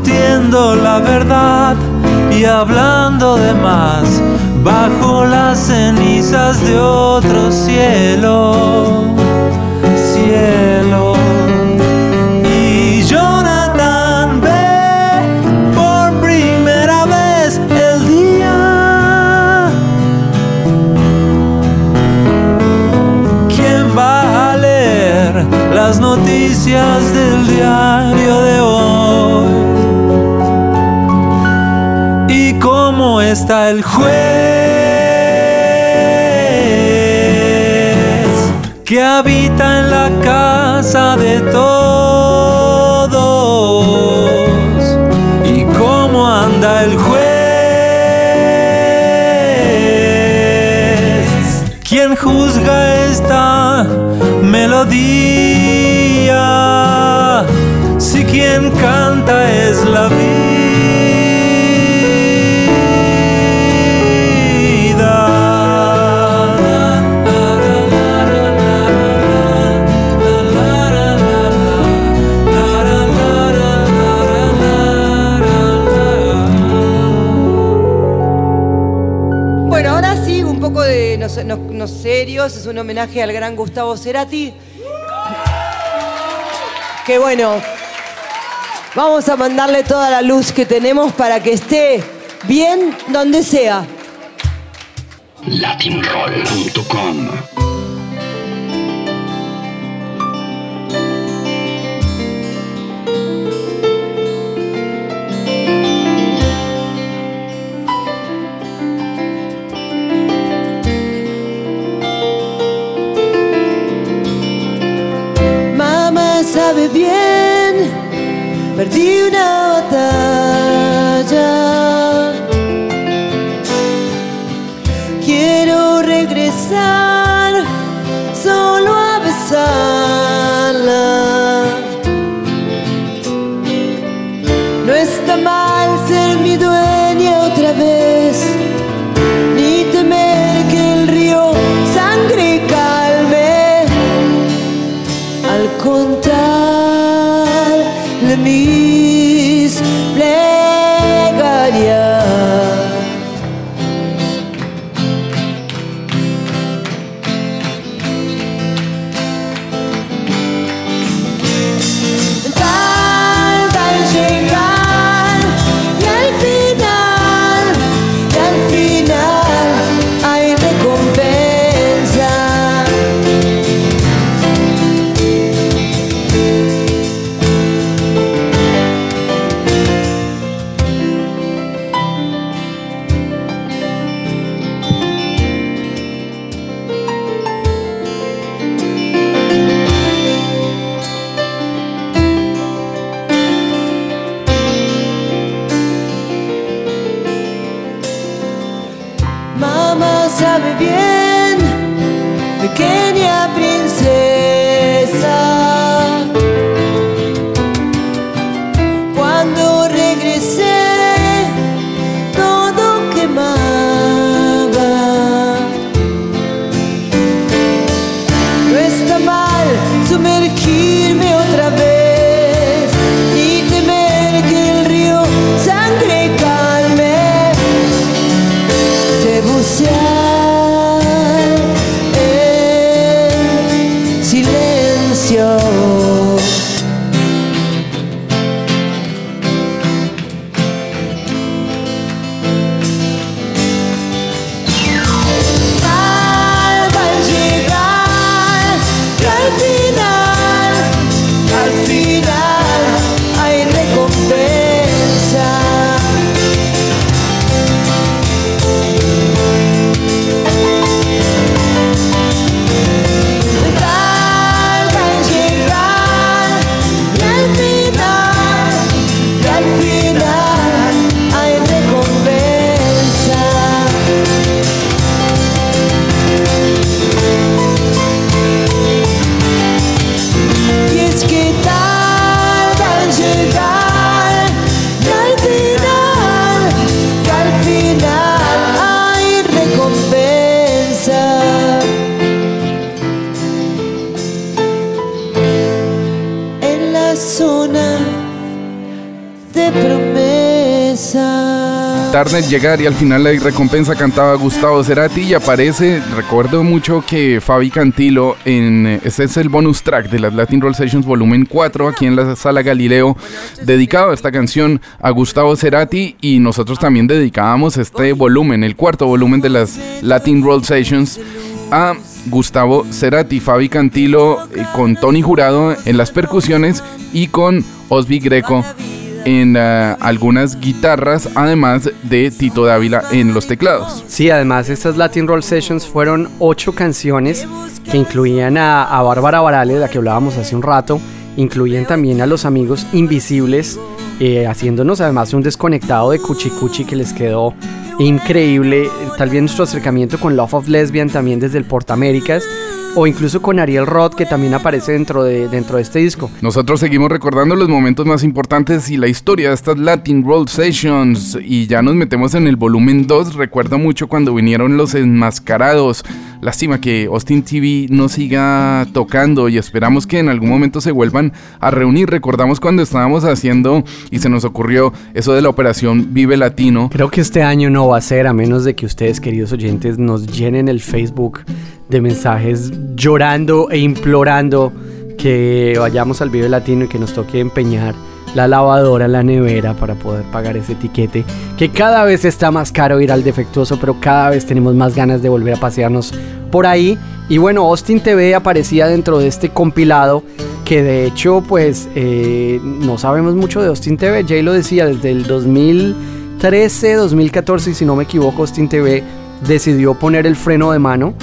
Speaker 18: Discutiendo la verdad y hablando de más bajo las cenizas de otro cielo. Cielo. Y Jonathan ve por primera vez el día. ¿Quién va a leer las noticias del diario está el juez?
Speaker 19: que habita en la casa de todos. ¿Y cómo anda el juez? ¿Quién juzga esta melodía? Si quien canta es la
Speaker 20: Bueno, sé, no- no serios, es un homenaje al gran Gustavo Cerati. Que bueno, vamos a mandarle toda la luz que tenemos para que esté bien donde sea.
Speaker 2: Latinroll.com
Speaker 20: bien, perdí una batalla. Llegar y al final la
Speaker 7: recompensa cantaba Gustavo Cerati y aparece, recuerdo mucho que Fabi Cantilo en, este es el bonus track de las Latin Roll Sessions volumen 4 aquí en la sala Galileo, dedicado a esta canción a Gustavo Cerati y nosotros también dedicábamos este volumen, el cuarto volumen de las Latin Roll Sessions a Gustavo Cerati, Fabi Cantilo eh, con Tony Jurado en las percusiones y con Osby Greco en eh, algunas guitarras, además de Tito Dávila en los teclados.
Speaker 6: Sí, además estas Latin Roll Sessions fueron ocho canciones que incluían a, a Bárbara Barales, la que hablábamos hace un rato, incluían también a los amigos invisibles, eh, haciéndonos además un desconectado de Cuchi Cuchi que les quedó increíble. Tal vez nuestro acercamiento con Love of Lesbian también desde el Portaméricas. O incluso con Ariel Roth, que también aparece dentro de, dentro de este disco.
Speaker 7: Nosotros seguimos recordando los momentos más importantes y la historia de estas Latin Roll Sessions y ya nos metemos en el volumen 2. Recuerdo mucho cuando vinieron los enmascarados. Lástima que Austin TV no siga tocando y esperamos que en algún momento se vuelvan a reunir. Recordamos cuando estábamos haciendo y se nos ocurrió eso de la operación Vive Latino.
Speaker 6: Creo que este año no va a ser, a menos de que ustedes, queridos oyentes, nos llenen el Facebook de mensajes llorando e implorando que vayamos al Vive Latino y que nos toque empeñar la lavadora, la nevera para poder pagar ese etiquete. Que cada vez está más caro ir al defectuoso, pero cada vez tenemos más ganas de volver a pasearnos por ahí. Y bueno, Austin TV aparecía dentro de este compilado que de hecho pues eh, no sabemos mucho de Austin TV. Jay lo decía desde el 2013, 2014 y si no me equivoco Austin TV decidió poner el freno de mano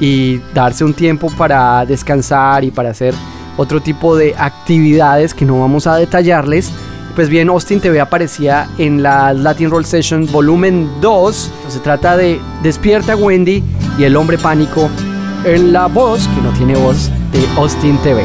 Speaker 6: y darse un tiempo para descansar y para hacer otro tipo de actividades que no vamos a detallarles. Pues bien, Austin TV aparecía en la Latin Roll Session volumen 2. Se trata de Despierta Wendy y el hombre pánico en la voz, que no tiene voz, de Austin TV.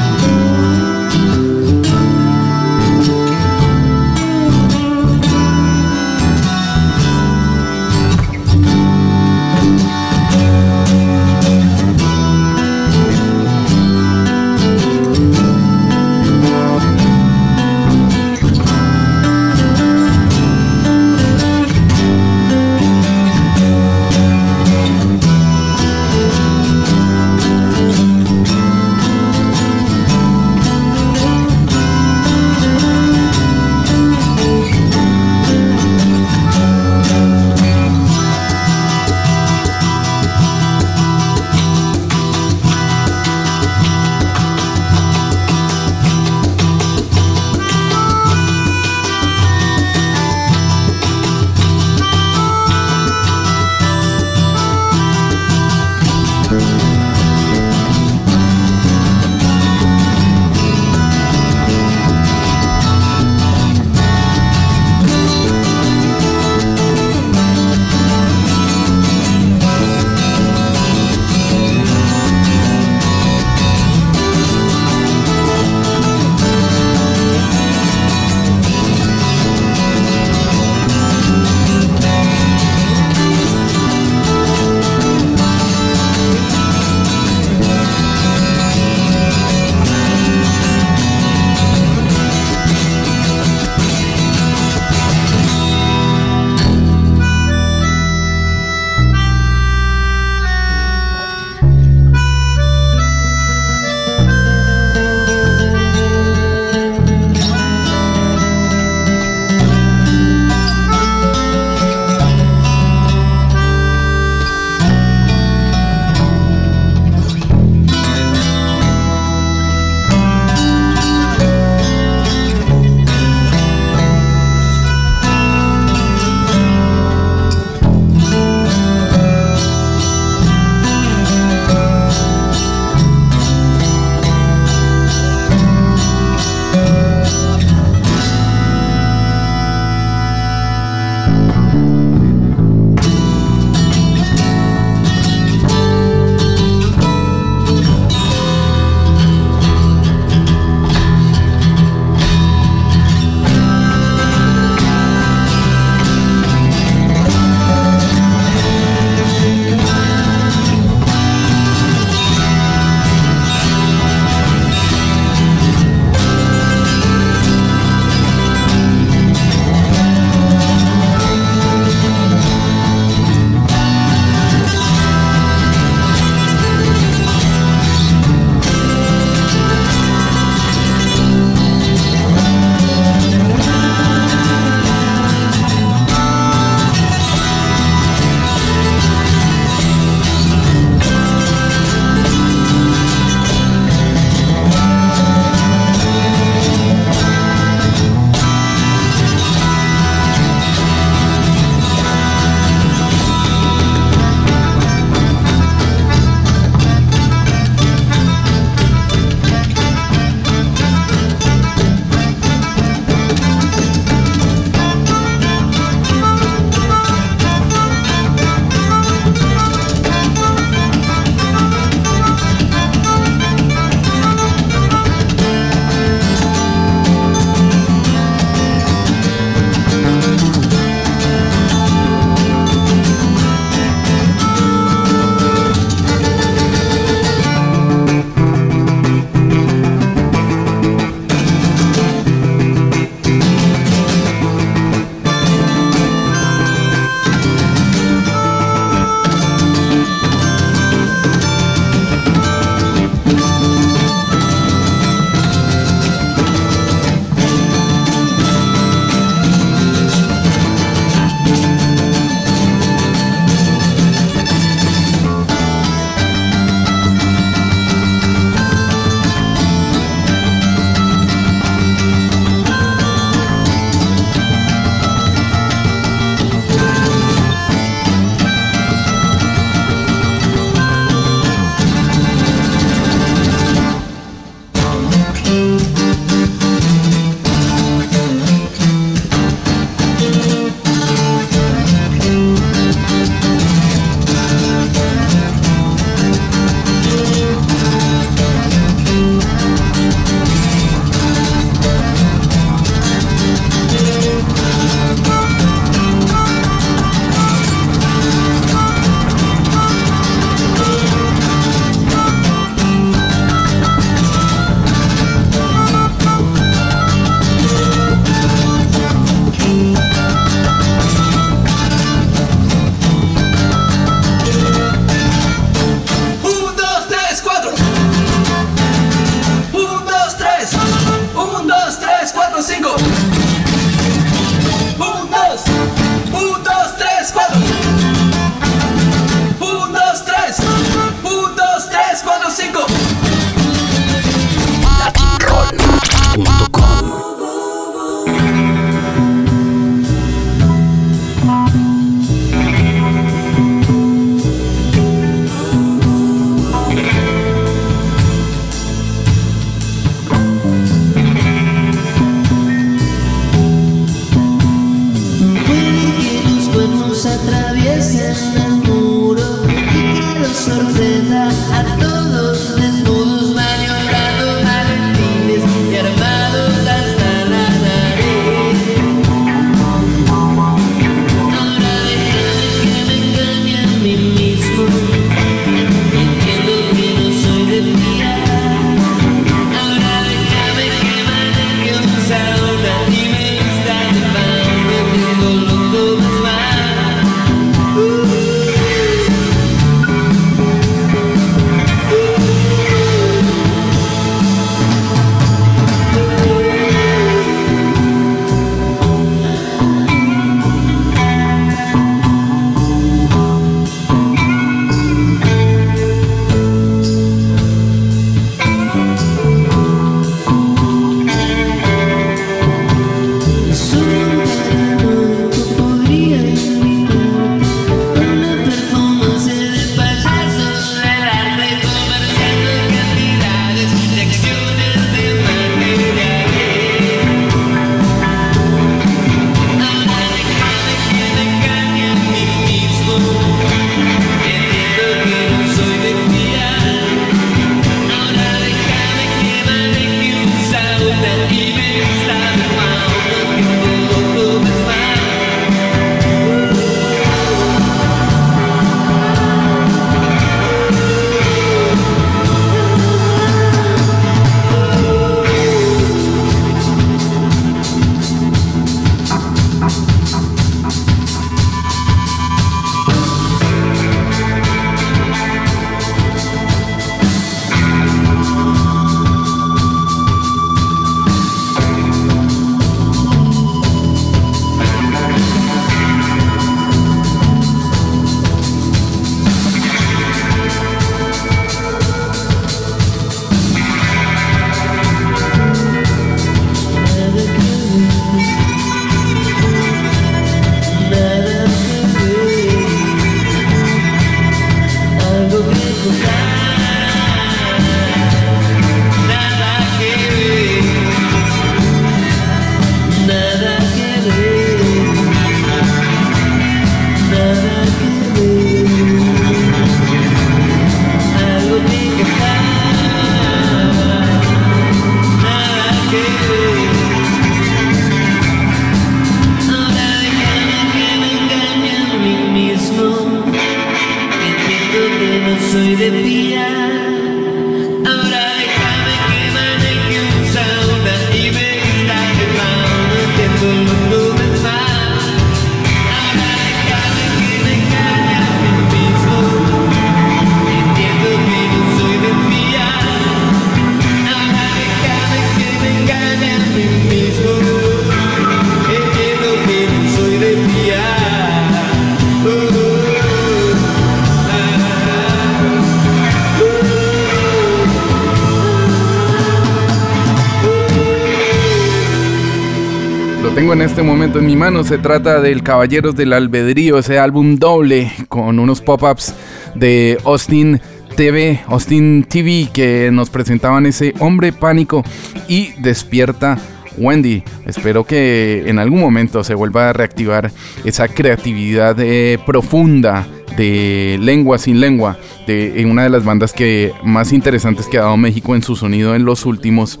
Speaker 7: Mano. Se trata del Caballeros del Albedrío, ese álbum doble con unos pop-ups de Austin TV, Austin TV, que nos presentaban ese hombre pánico y despierta. Wendy, espero que en algún momento se vuelva a reactivar esa creatividad eh, profunda de lengua sin lengua, de en una de las bandas que más interesantes que ha dado México en su sonido en los últimos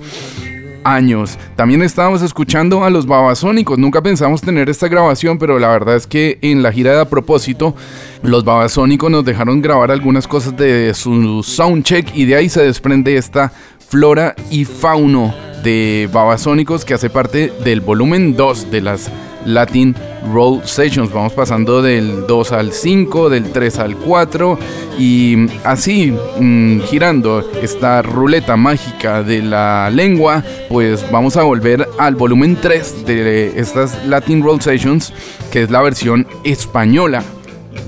Speaker 7: También estábamos escuchando a los babasónicos. Nunca pensamos tener esta grabación, pero la verdad es que en la gira de a propósito, los babasónicos nos dejaron grabar algunas cosas de su soundcheck y de ahí se desprende esta flora y fauno de babasónicos que hace parte del volumen 2 de las Latin Roll Sessions. Vamos pasando del 2 al 5, del 3 al 4 y así mm, girando esta ruleta mágica de la lengua, pues vamos a volver al volumen 3 de estas Latin Roll Sessions, que es la versión española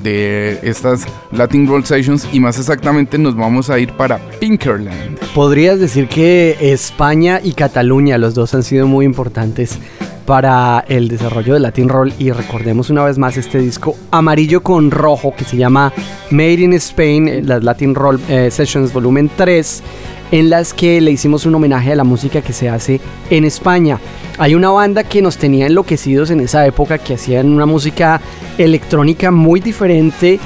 Speaker 7: de estas Latin Roll Sessions y más exactamente nos vamos a ir para Pinkerland.
Speaker 6: Podrías decir que España y Cataluña, los dos han sido muy importantes para el desarrollo de Latin Roll y recordemos una vez más este disco amarillo con rojo que se llama Made in Spain, eh, las Latin Roll eh, Sessions volumen 3 en las que le hicimos un homenaje a la música que se hace en España. Hay una banda que nos tenía enloquecidos en esa época que hacían una música electrónica muy diferente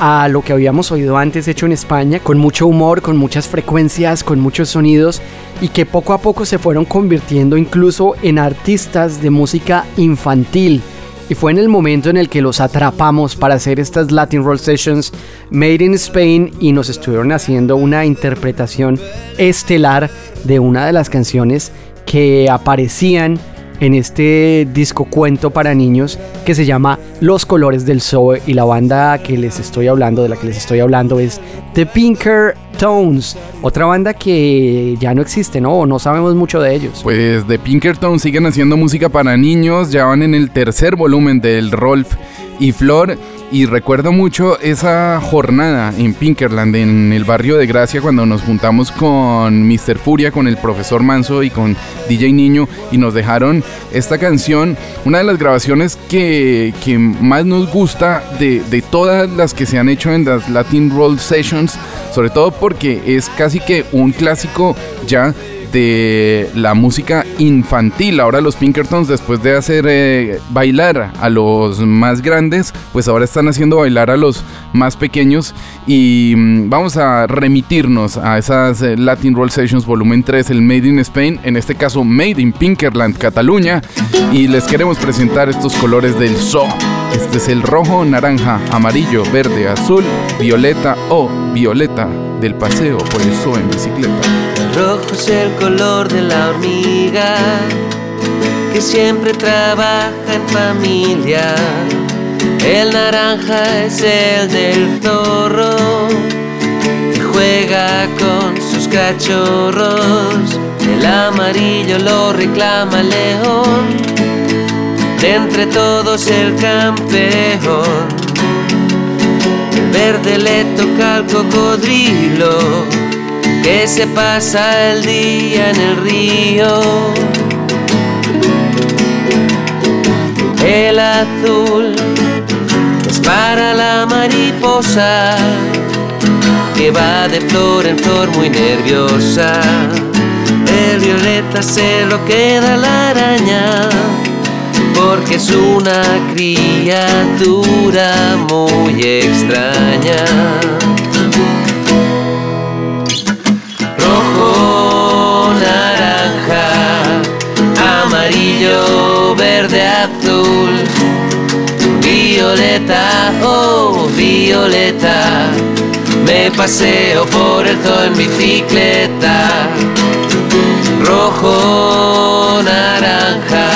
Speaker 6: a lo que habíamos oído antes hecho en España, con mucho humor, con muchas frecuencias, con muchos sonidos y que poco a poco se fueron convirtiendo incluso en artistas de música infantil. Y fue en el momento en el que los atrapamos para hacer estas Latin Roll Sessions Made in Spain y nos estuvieron haciendo una interpretación estelar de una de las canciones que aparecían en este disco cuento para niños que se llama Los Colores del Zoe y la banda que les estoy hablando, de la que les estoy hablando es The Pinker Tones, otra banda que ya no existe, ¿no? No sabemos mucho de ellos.
Speaker 7: Pues de Pinkerton siguen haciendo música para niños, ya van en el tercer volumen del Rolf y Flor. Y recuerdo mucho esa jornada en Pinkerland, en el barrio de Gracia, cuando nos juntamos con Mr. Furia, con el profesor Manso y con DJ Niño, y nos dejaron esta canción, una de las grabaciones que, que más nos gusta de, de todas las que se han hecho en las Latin Roll Sessions, sobre todo porque es casi que un clásico ya de la música infantil. Ahora los Pinkertons, después de hacer eh, bailar a los más grandes, pues ahora están haciendo bailar a los más pequeños. Y mm, vamos a remitirnos a esas eh, Latin Roll Sessions volumen 3, el Made in Spain, en este caso Made in Pinkerland, Cataluña. Y les queremos presentar estos colores del zoo. Este es el rojo, naranja, amarillo, verde, azul, violeta o violeta del paseo por el zoo en bicicleta.
Speaker 5: Rojo es el color de la hormiga que siempre trabaja en familia. El naranja es el del zorro que juega con sus cachorros. El amarillo lo reclama león. De entre todos el campeón. El verde le toca al cocodrilo que se pasa el día en el río. El azul es para la mariposa que va de flor en flor muy nerviosa. El violeta se lo queda la araña, porque es una criatura muy extraña. Naranja, amarillo, verde, azul, violeta, oh violeta, me paseo por el zoo en bicicleta. Rojo, naranja,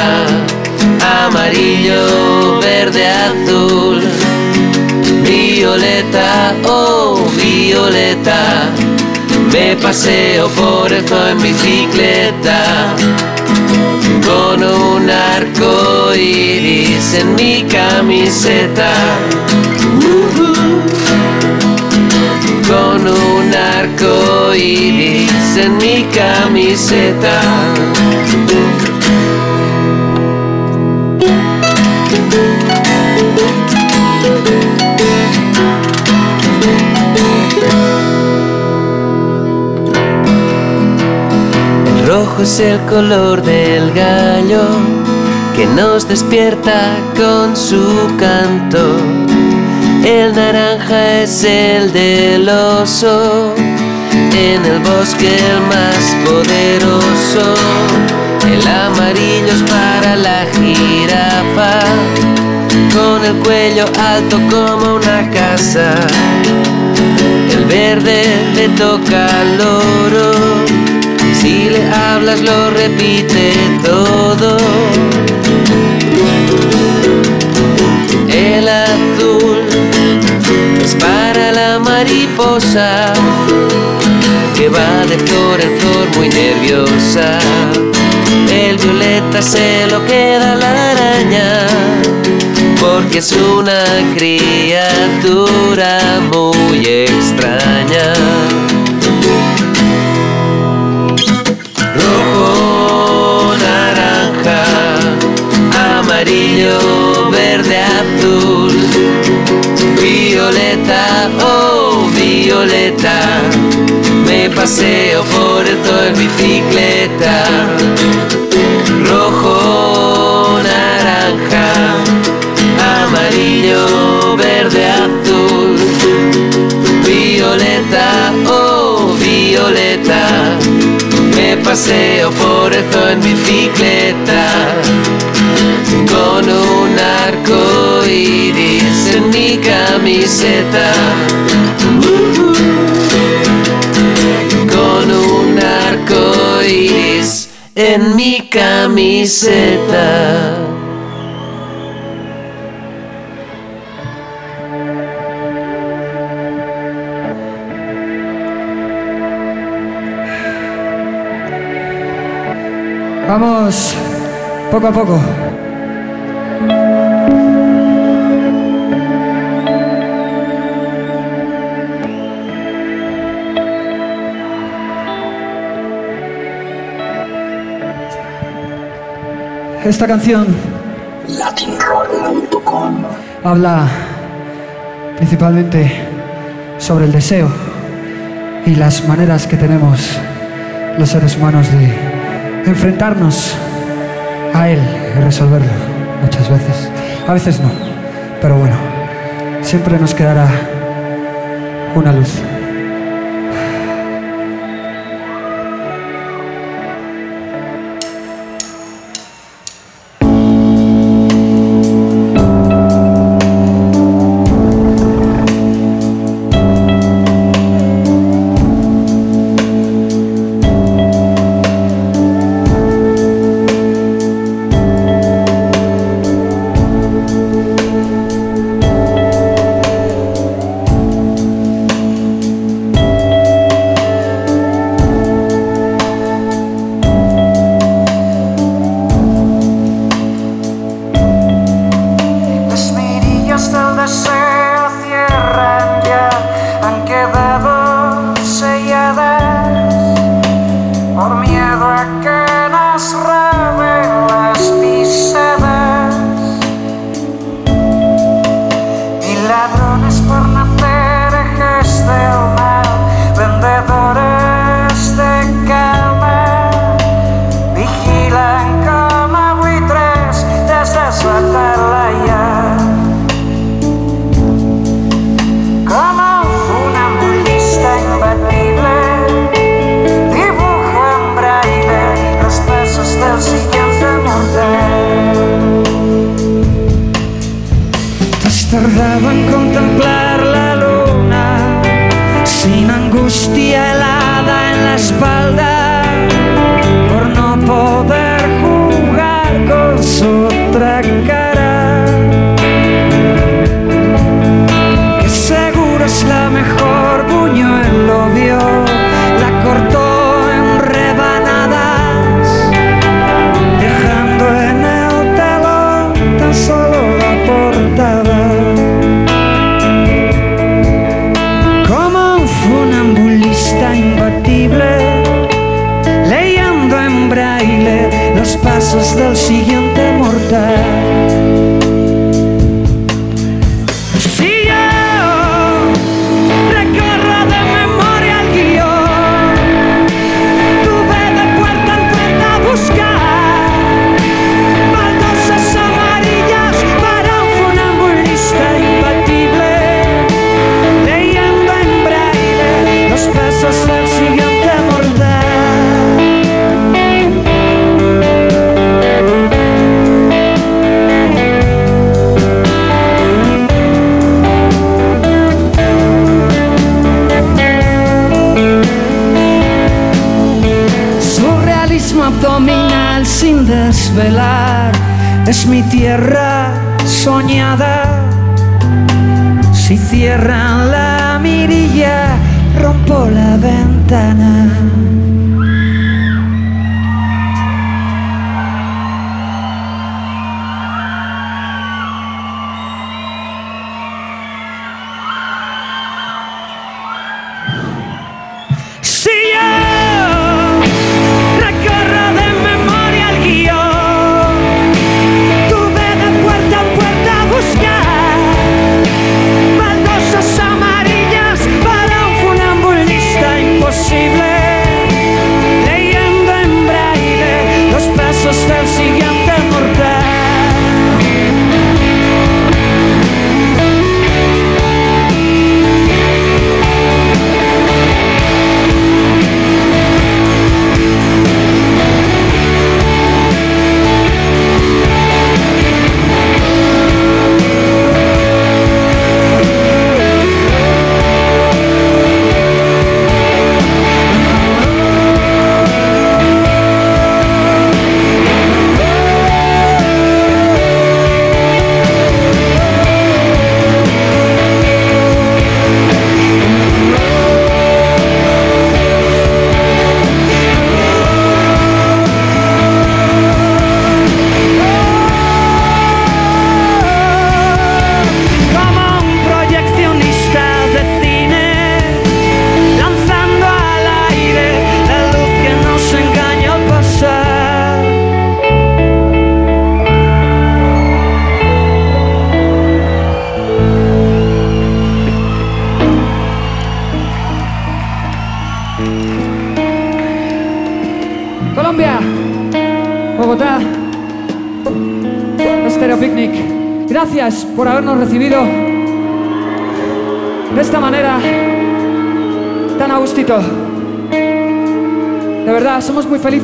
Speaker 5: amarillo, verde, azul, violeta, oh violeta, me paseo por el zoo en bicicleta con un arco iris en mi camiseta. Con un arco iris en mi camiseta. Rojo es el color del gallo que nos despierta con su canto. El naranja es el del oso, en el bosque el más poderoso. El amarillo es para la jirafa, con el cuello alto como una casa. El verde le toca al le hablas lo repite todo. El azul es para la mariposa que va de flor en flor muy nerviosa. El violeta se lo queda la araña porque es una criatura muy extraña. Amarillo, verde, azul, violeta, oh violeta, me paseo por el todo en bicicleta. Rojo, naranja, amarillo, verde, azul, violeta, oh violeta, me paseo por zoo en bicicleta iris en mi camiseta. Con un arco iris en mi camiseta.
Speaker 21: Vamos, poco a poco. Esta canción
Speaker 2: latinroll.com
Speaker 21: habla principalmente sobre el deseo y las maneras que tenemos los seres humanos de enfrentarnos a él y resolverlo muchas veces. A veces no, pero bueno, siempre nos quedará una luz.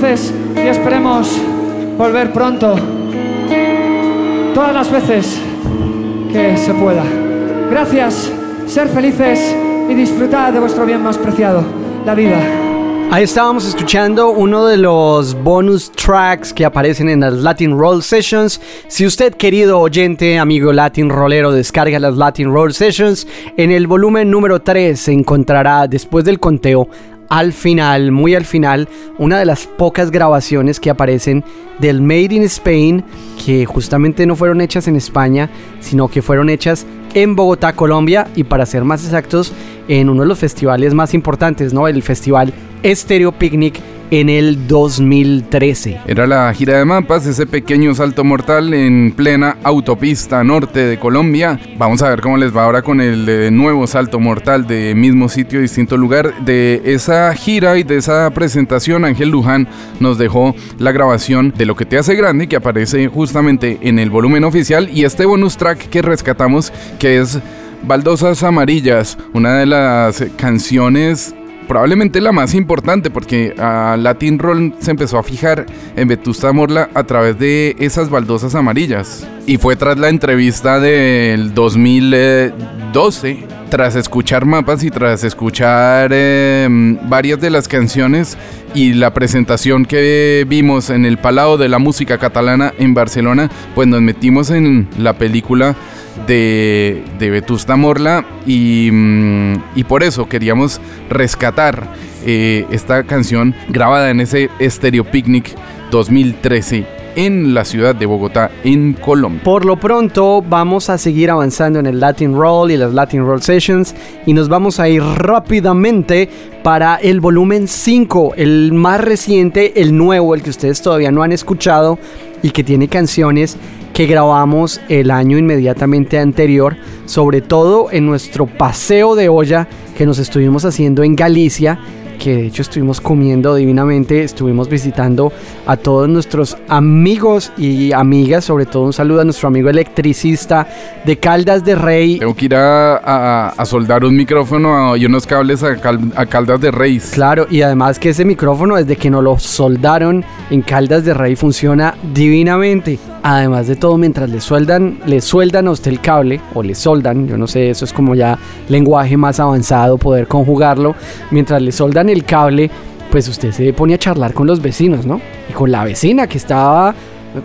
Speaker 21: Felices y esperemos volver pronto, todas las veces que se pueda. Gracias, ser felices y disfrutar de vuestro bien más preciado, la vida.
Speaker 6: Ahí estábamos escuchando uno de los bonus tracks que aparecen en las Latin Roll Sessions. Si usted, querido oyente, amigo Latin Rollero, descarga las Latin Roll Sessions, en el volumen número 3 se encontrará, después del conteo, al final, muy al final, una de las pocas grabaciones que aparecen del Made in Spain, que justamente no fueron hechas en España, sino que fueron hechas en Bogotá, Colombia, y para ser más exactos, en uno de los festivales más importantes, ¿no? El festival Stereo Picnic en el 2013.
Speaker 7: Era la gira de mapas, ese pequeño salto mortal en plena autopista norte de Colombia. Vamos a ver cómo les va ahora con el eh, nuevo salto mortal de mismo sitio, distinto lugar. De esa gira y de esa presentación, Ángel Luján nos dejó la grabación de Lo que te hace grande, que aparece justamente en el volumen oficial, y este bonus track que rescatamos, que es Baldosas Amarillas, una de las canciones probablemente la más importante porque Latin Roll se empezó a fijar en Vetusta Morla a través de esas baldosas amarillas. Y fue tras la entrevista del 2012, tras escuchar mapas y tras escuchar eh, varias de las canciones y la presentación que vimos en el Palau de la Música Catalana en Barcelona, pues nos metimos en la película de, Vetusta Morla y, mm, y por eso queríamos rescatar eh, esta canción grabada en ese Stereo Picnic 2013 en la ciudad de Bogotá, en Colombia.
Speaker 6: Por lo pronto vamos a seguir avanzando en el Latin Roll y las Latin Roll Sessions y nos vamos a ir rápidamente para el volumen 5, el más reciente, el nuevo, el que ustedes todavía no han escuchado y que tiene canciones que grabamos el año inmediatamente anterior, sobre todo en nuestro paseo de olla que nos estuvimos haciendo en Galicia que de hecho estuvimos comiendo divinamente, estuvimos visitando a todos nuestros amigos y amigas, sobre todo un saludo a nuestro amigo electricista de Caldas de Rey.
Speaker 7: Tengo que ir a, a- a soldar un micrófono y unos cables a, Cal- a Caldas de Rey.
Speaker 6: Claro, y además que ese micrófono desde que nos lo soldaron en Caldas de Rey funciona divinamente. Además de todo, mientras le sueldan, le sueldan a usted el cable o le soldan, yo no sé, eso es como ya lenguaje más avanzado poder conjugarlo. Mientras le soldan el cable, pues usted se pone a charlar con los vecinos, ¿no? Y con la vecina que estaba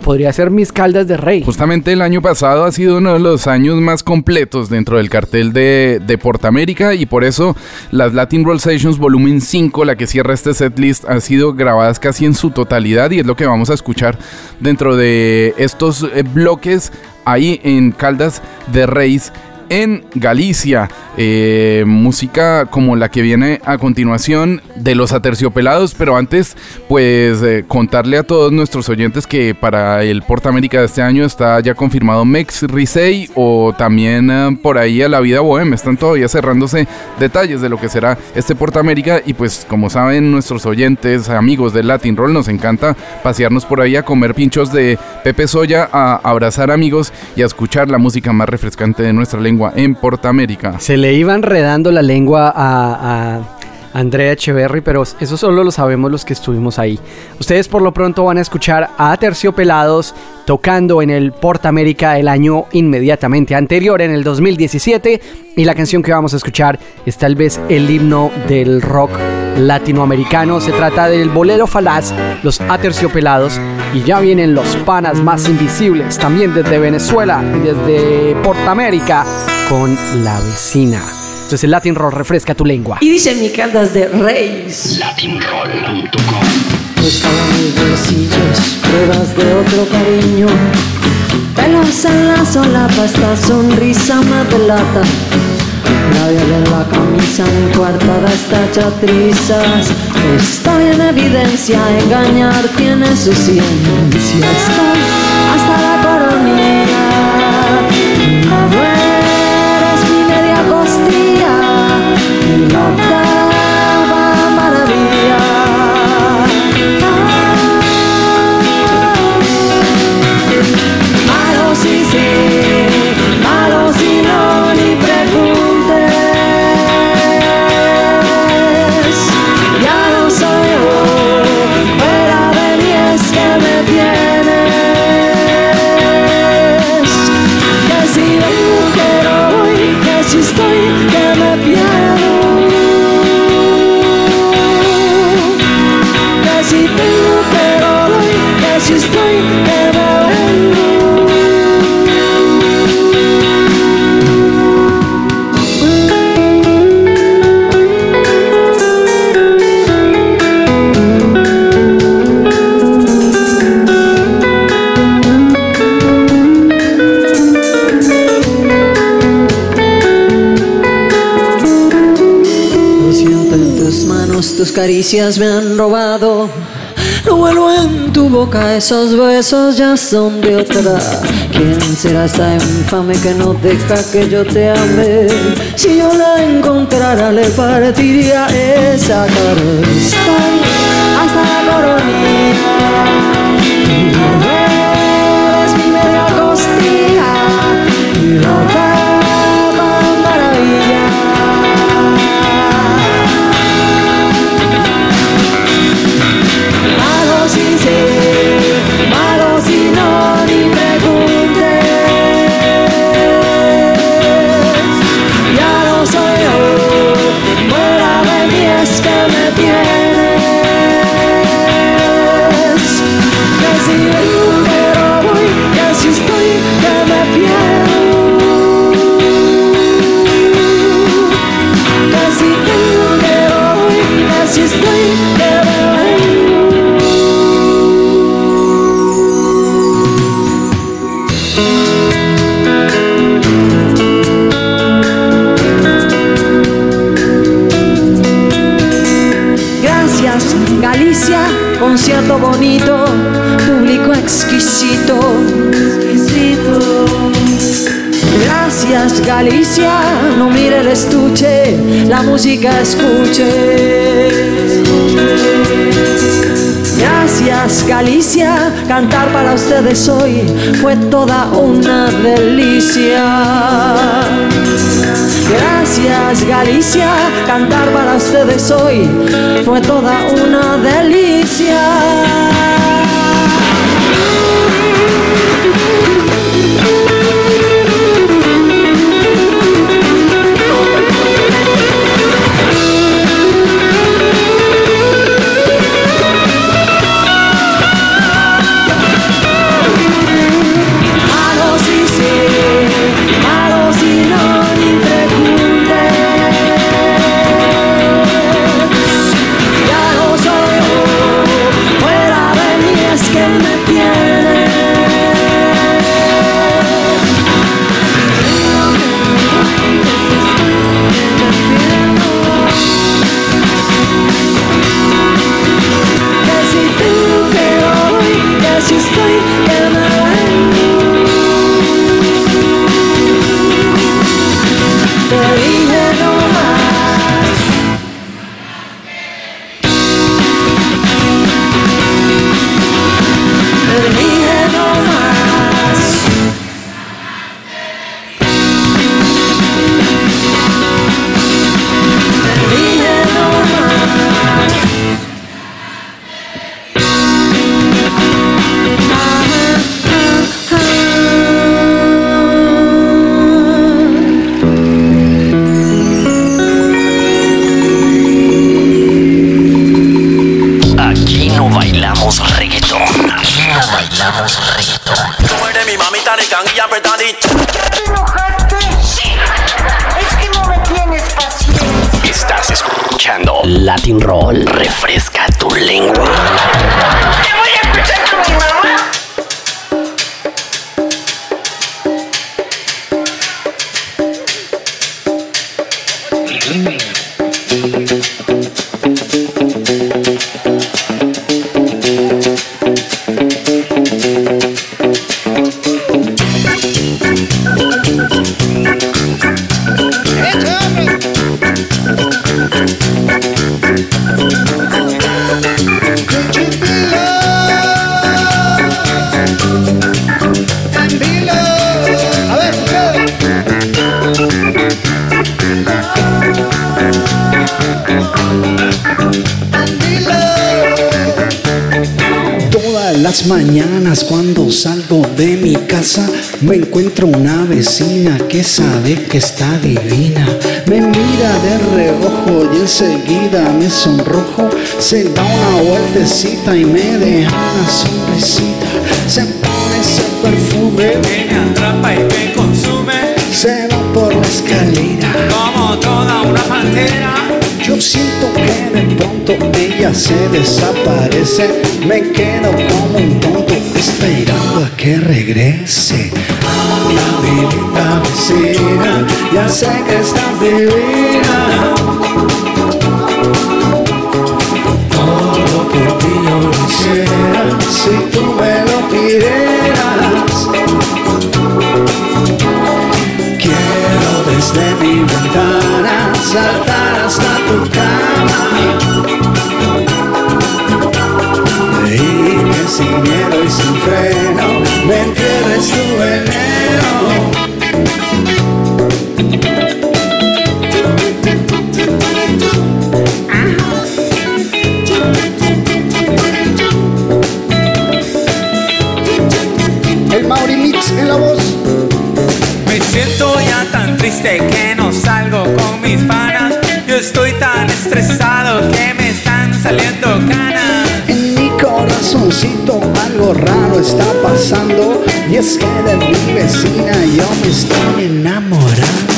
Speaker 6: podría ser mis Caldas de Rey.
Speaker 7: Justamente el año pasado ha sido uno de los años más completos dentro del cartel de, de Portamérica y por eso las Latin Roll Sessions Volumen 5, la que cierra este setlist, han sido grabadas casi en su totalidad y es lo que vamos a escuchar dentro de estos eh, bloques ahí en Caldas de Reis. En Galicia, Eh, música como la que viene a continuación de los aterciopelados, pero antes, pues eh, contarle a todos nuestros oyentes que para el Porta América de este año está ya confirmado Mex Risey o también eh, por ahí a la vida bohem. Están todavía cerrándose detalles de lo que será este Porta América y pues como saben nuestros oyentes, amigos de Latin Roll, nos encanta pasearnos por ahí a comer pinchos de Pepe Soya, a abrazar amigos y a escuchar la música más refrescante de nuestra lengua en Porta América.
Speaker 6: Se le iba enredando la lengua a, Andrea Echeverry, pero eso solo lo sabemos los que estuvimos ahí. Ustedes por lo pronto van a escuchar a Terciopelados tocando en el Porta América el año inmediatamente anterior, en el 2017, y la canción que vamos a escuchar es tal vez el himno del rock latinoamericano. Se trata del bolero falaz, los Aterciopelados, y ya vienen los panas más invisibles, también desde Venezuela y desde Porta América, con la vecina. Entonces el Latin Roll refresca tu lengua.
Speaker 20: Y dice mi Caldas de Reis.
Speaker 2: Latinroll.com
Speaker 20: Buscaba mis bolsillos, pruebas de otro cariño. Pelos en la solapa, esta sonrisa me delata. Labial en la camisa, en coartada está hecha trizas. Estoy en evidencia, engañar tiene su ciencia. Estoy hasta la coronilla. Tus caricias me han robado. Lo vuelvo en tu boca, esos besos ya son de otra. ¿Quién será esta infame que no deja que yo te ame? Si yo la encontrara, le partiría esa cara. Cantar para ustedes hoy fue toda una delicia.
Speaker 22: Sonrojo. Se da una vueltecita y me deja una sonrisita. Se pone ese perfume
Speaker 23: que me atrapa y me consume
Speaker 22: se va por la escalera.
Speaker 23: como toda una pantera.
Speaker 22: Yo siento que de pronto ella se desaparece. Me quedo como un tonto esperando a que regrese. Mi linda vecina, ya sé que estás divina. Ti yo lo hiciera si tú me lo pidieras. Quiero desde mi ventana saltar hasta tu cama Y sin miedo y sin freno
Speaker 23: tan estresado que me están saliendo canas.
Speaker 22: En mi corazoncito algo raro está pasando Y es que de mi vecina yo me estoy enamorando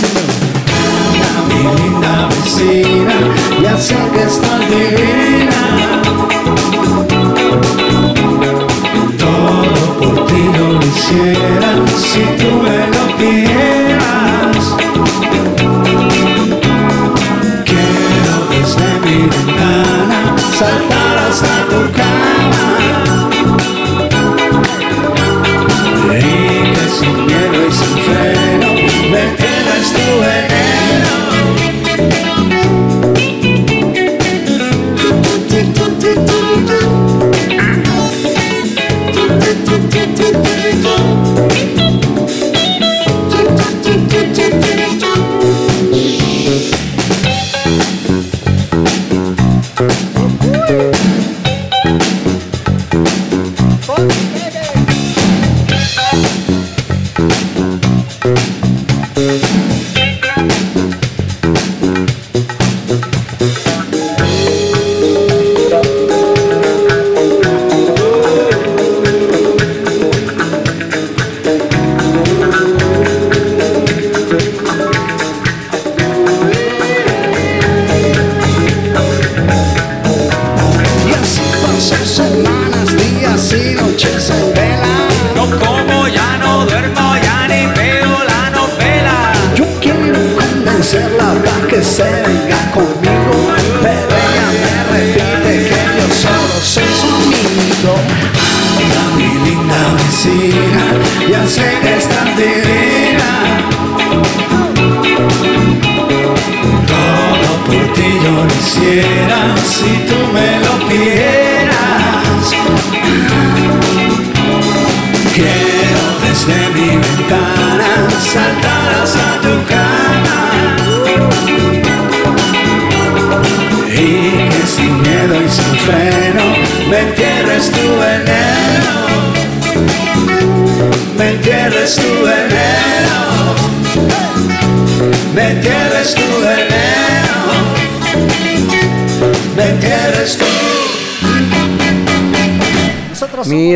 Speaker 22: mi linda vecina, ya sé que estás divina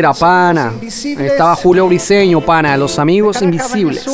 Speaker 6: Mira, pana. Ahí estaba Julio Briseño, pana, los amigos invisibles.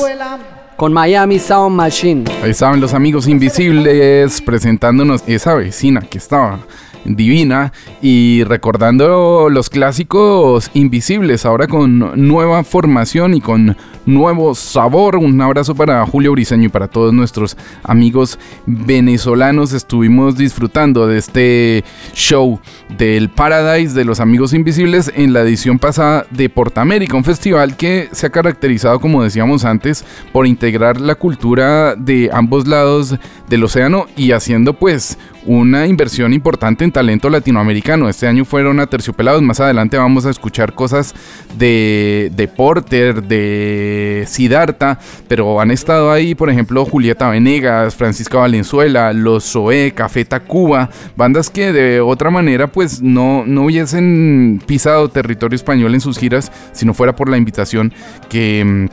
Speaker 6: Con Miami Sound Machine.
Speaker 7: Ahí estaban los amigos invisibles presentándonos esa vecina que estaba divina y recordando los clásicos invisibles ahora con nueva formación y con nuevo sabor. Un abrazo para Julio Briseño y para todos nuestros amigos venezolanos. Estuvimos disfrutando de este show del Paradise de los amigos invisibles en la edición pasada de Portamérica, un festival que se ha caracterizado, como decíamos antes, por integrar la cultura de ambos lados del océano y haciendo pues una inversión importante en talento latinoamericano. Este año fueron aterciopelados. Más adelante vamos a escuchar cosas de, de Porter, de Siddhartha, pero han estado ahí, por ejemplo, Julieta Venegas, Francisca Valenzuela, Los Zoé, Café Tacuba, bandas que de otra manera pues no, no hubiesen pisado territorio español en sus giras si no fuera por la invitación que...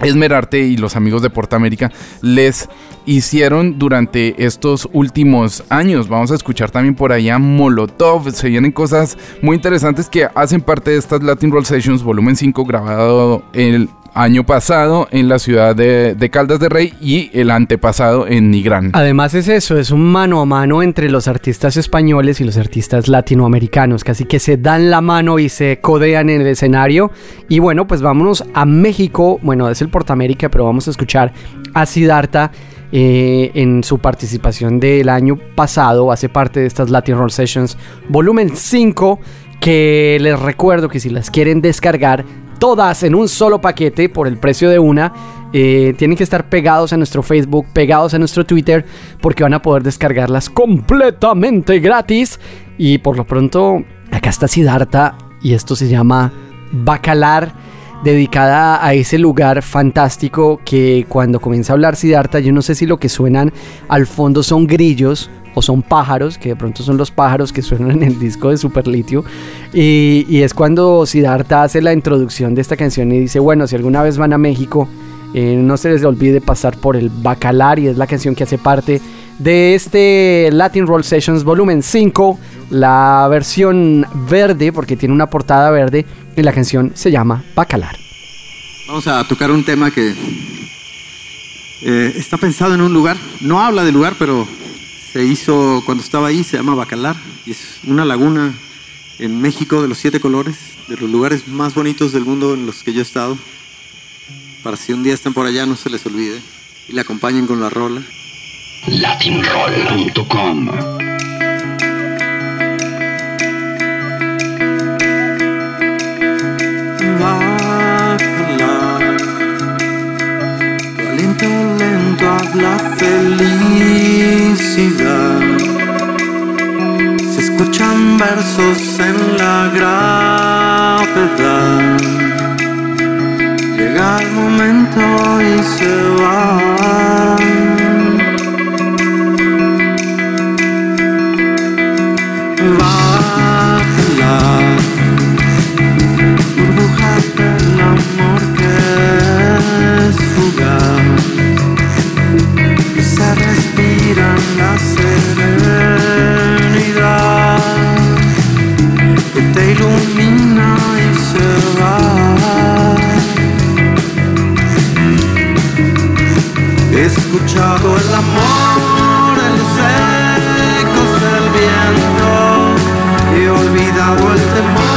Speaker 7: Esmerarte y los amigos de Portamérica les hicieron durante estos últimos años. Vamos a escuchar también por allá Molotov. Se vienen cosas muy interesantes que hacen parte de estas Latin Roll Sessions volumen 5 grabado el año pasado en la ciudad de, Caldas de Rey y el antepasado en Nigrán.
Speaker 6: Además es eso, es un mano a mano entre los artistas españoles y los artistas latinoamericanos, casi que se dan la mano y se codean en el escenario. Y bueno, pues vámonos a México, bueno, es el Portamérica, pero vamos a escuchar a Siddhartha eh, en su participación del año pasado, hace parte de estas Latin Roll Sessions, volumen 5, que les recuerdo que si las quieren descargar, todas en un solo paquete por el precio de una. eh, tienen que estar pegados a nuestro Facebook, pegados a nuestro Twitter, porque van a poder descargarlas completamente gratis. Y por lo pronto, acá está Siddhartha y esto se llama Bacalar, dedicada a ese lugar fantástico que cuando comienza a hablar Siddhartha, yo no sé si lo que suenan al fondo son grillos o son pájaros, que de pronto son los pájaros que suenan en el disco de Superlitio. Y, y es cuando Siddhartha hace la introducción de esta canción y dice, bueno, si alguna vez van a México, eh, no se les olvide pasar por el Bacalar y es la canción que hace parte de este Latin Roll Sessions volumen 5, la versión verde, porque tiene una portada verde, y la canción se llama Bacalar.
Speaker 24: Vamos a tocar un tema que eh, está pensado en un lugar. No habla del lugar, pero se hizo cuando estaba ahí. Se llama Bacalar y es una laguna en México de los siete colores, de los lugares más bonitos del mundo en los que yo he estado. Para si un día están por allá, no se les olvide y la acompañen con la rola.
Speaker 2: latinroll.com
Speaker 24: Bacalar. Lento, lento habla felicidad. Se
Speaker 11: escuchan versos en la gravedad. Llega el momento y se va. Ilumina y se va. escuchado el amor, el secos el viento y olvidado el temor.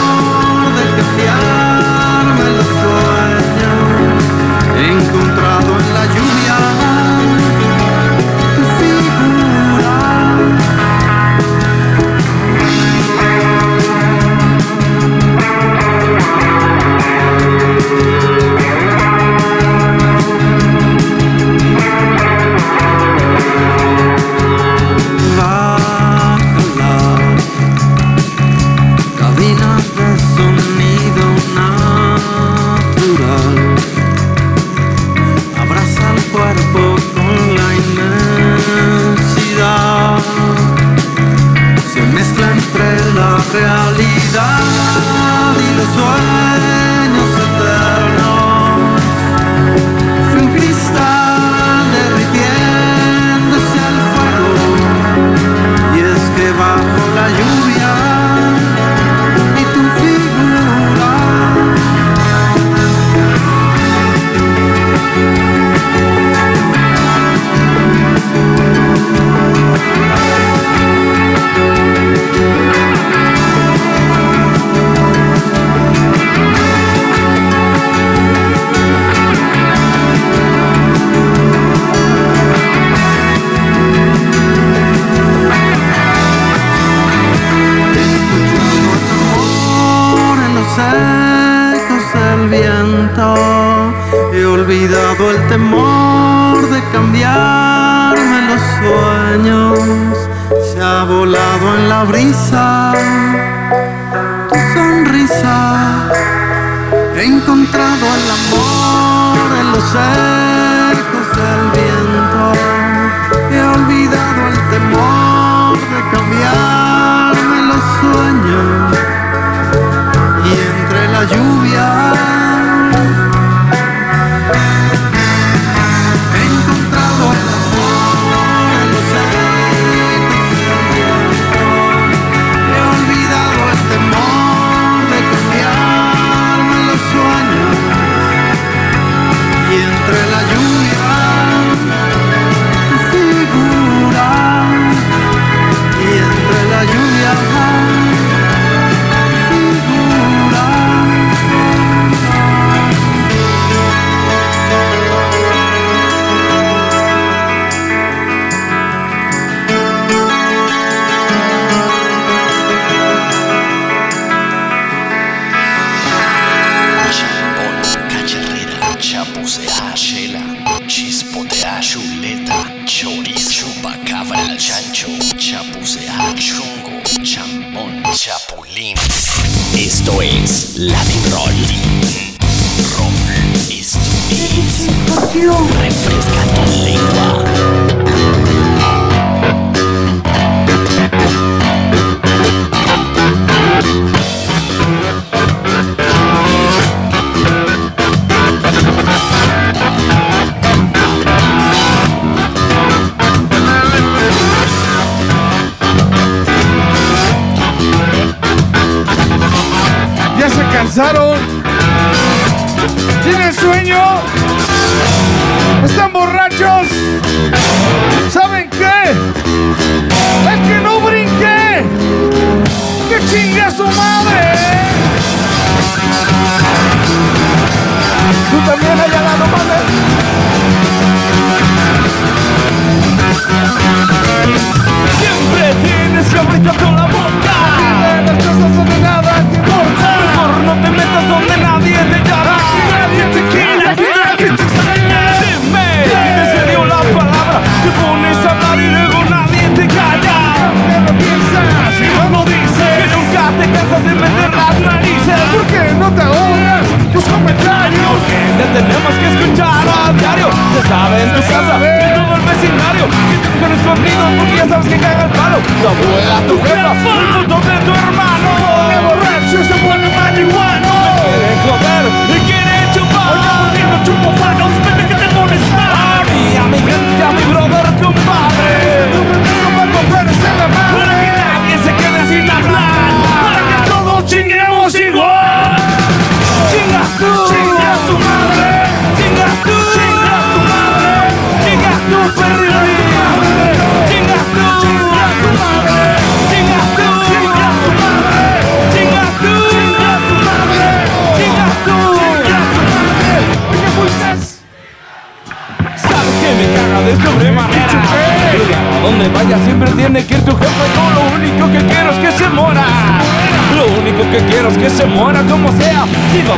Speaker 11: realidad y los sueños eternos. Fue un cristal derritiéndose al fuego y es que bajo la lluvia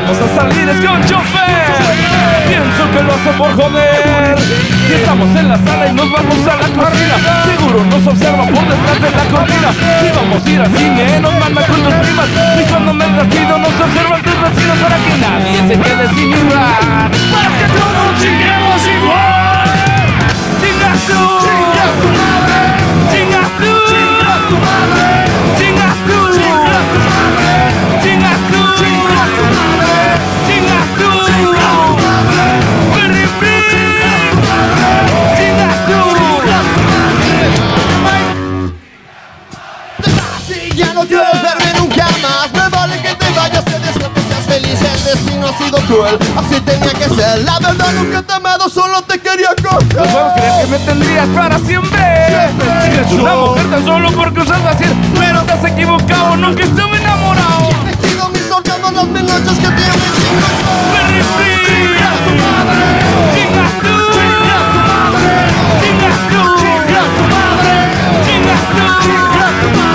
Speaker 25: Vamos a salir es con chofer Pienso que lo hace por joder. Y estamos en la sala y nos vamos a la cocina Seguro nos observa por detrás de la cortina Si vamos a ir al cine nos manda con tus primas. Y cuando me despido nos observan tus vecinos Para que nadie se quede sin igual Para que todos chinguemos igual. Chingas tú. Chingas tu madre. Chingas tú. Chingas tu madre. Chingas tú.
Speaker 20: no quiero verme nunca más. Me vale que te vayas, te desgracias, seas feliz. El destino ha sido cruel, así tenía que ser. La verdad nunca te he amado, solo te quería coger.
Speaker 25: No puedo creer que me tendrías para siempre. Si eres una mujer tan solo porque usas vacío Pero te has equivocado, nunca estuve enamorado.
Speaker 20: He tejido mis órganos las mil noches que
Speaker 25: te Come.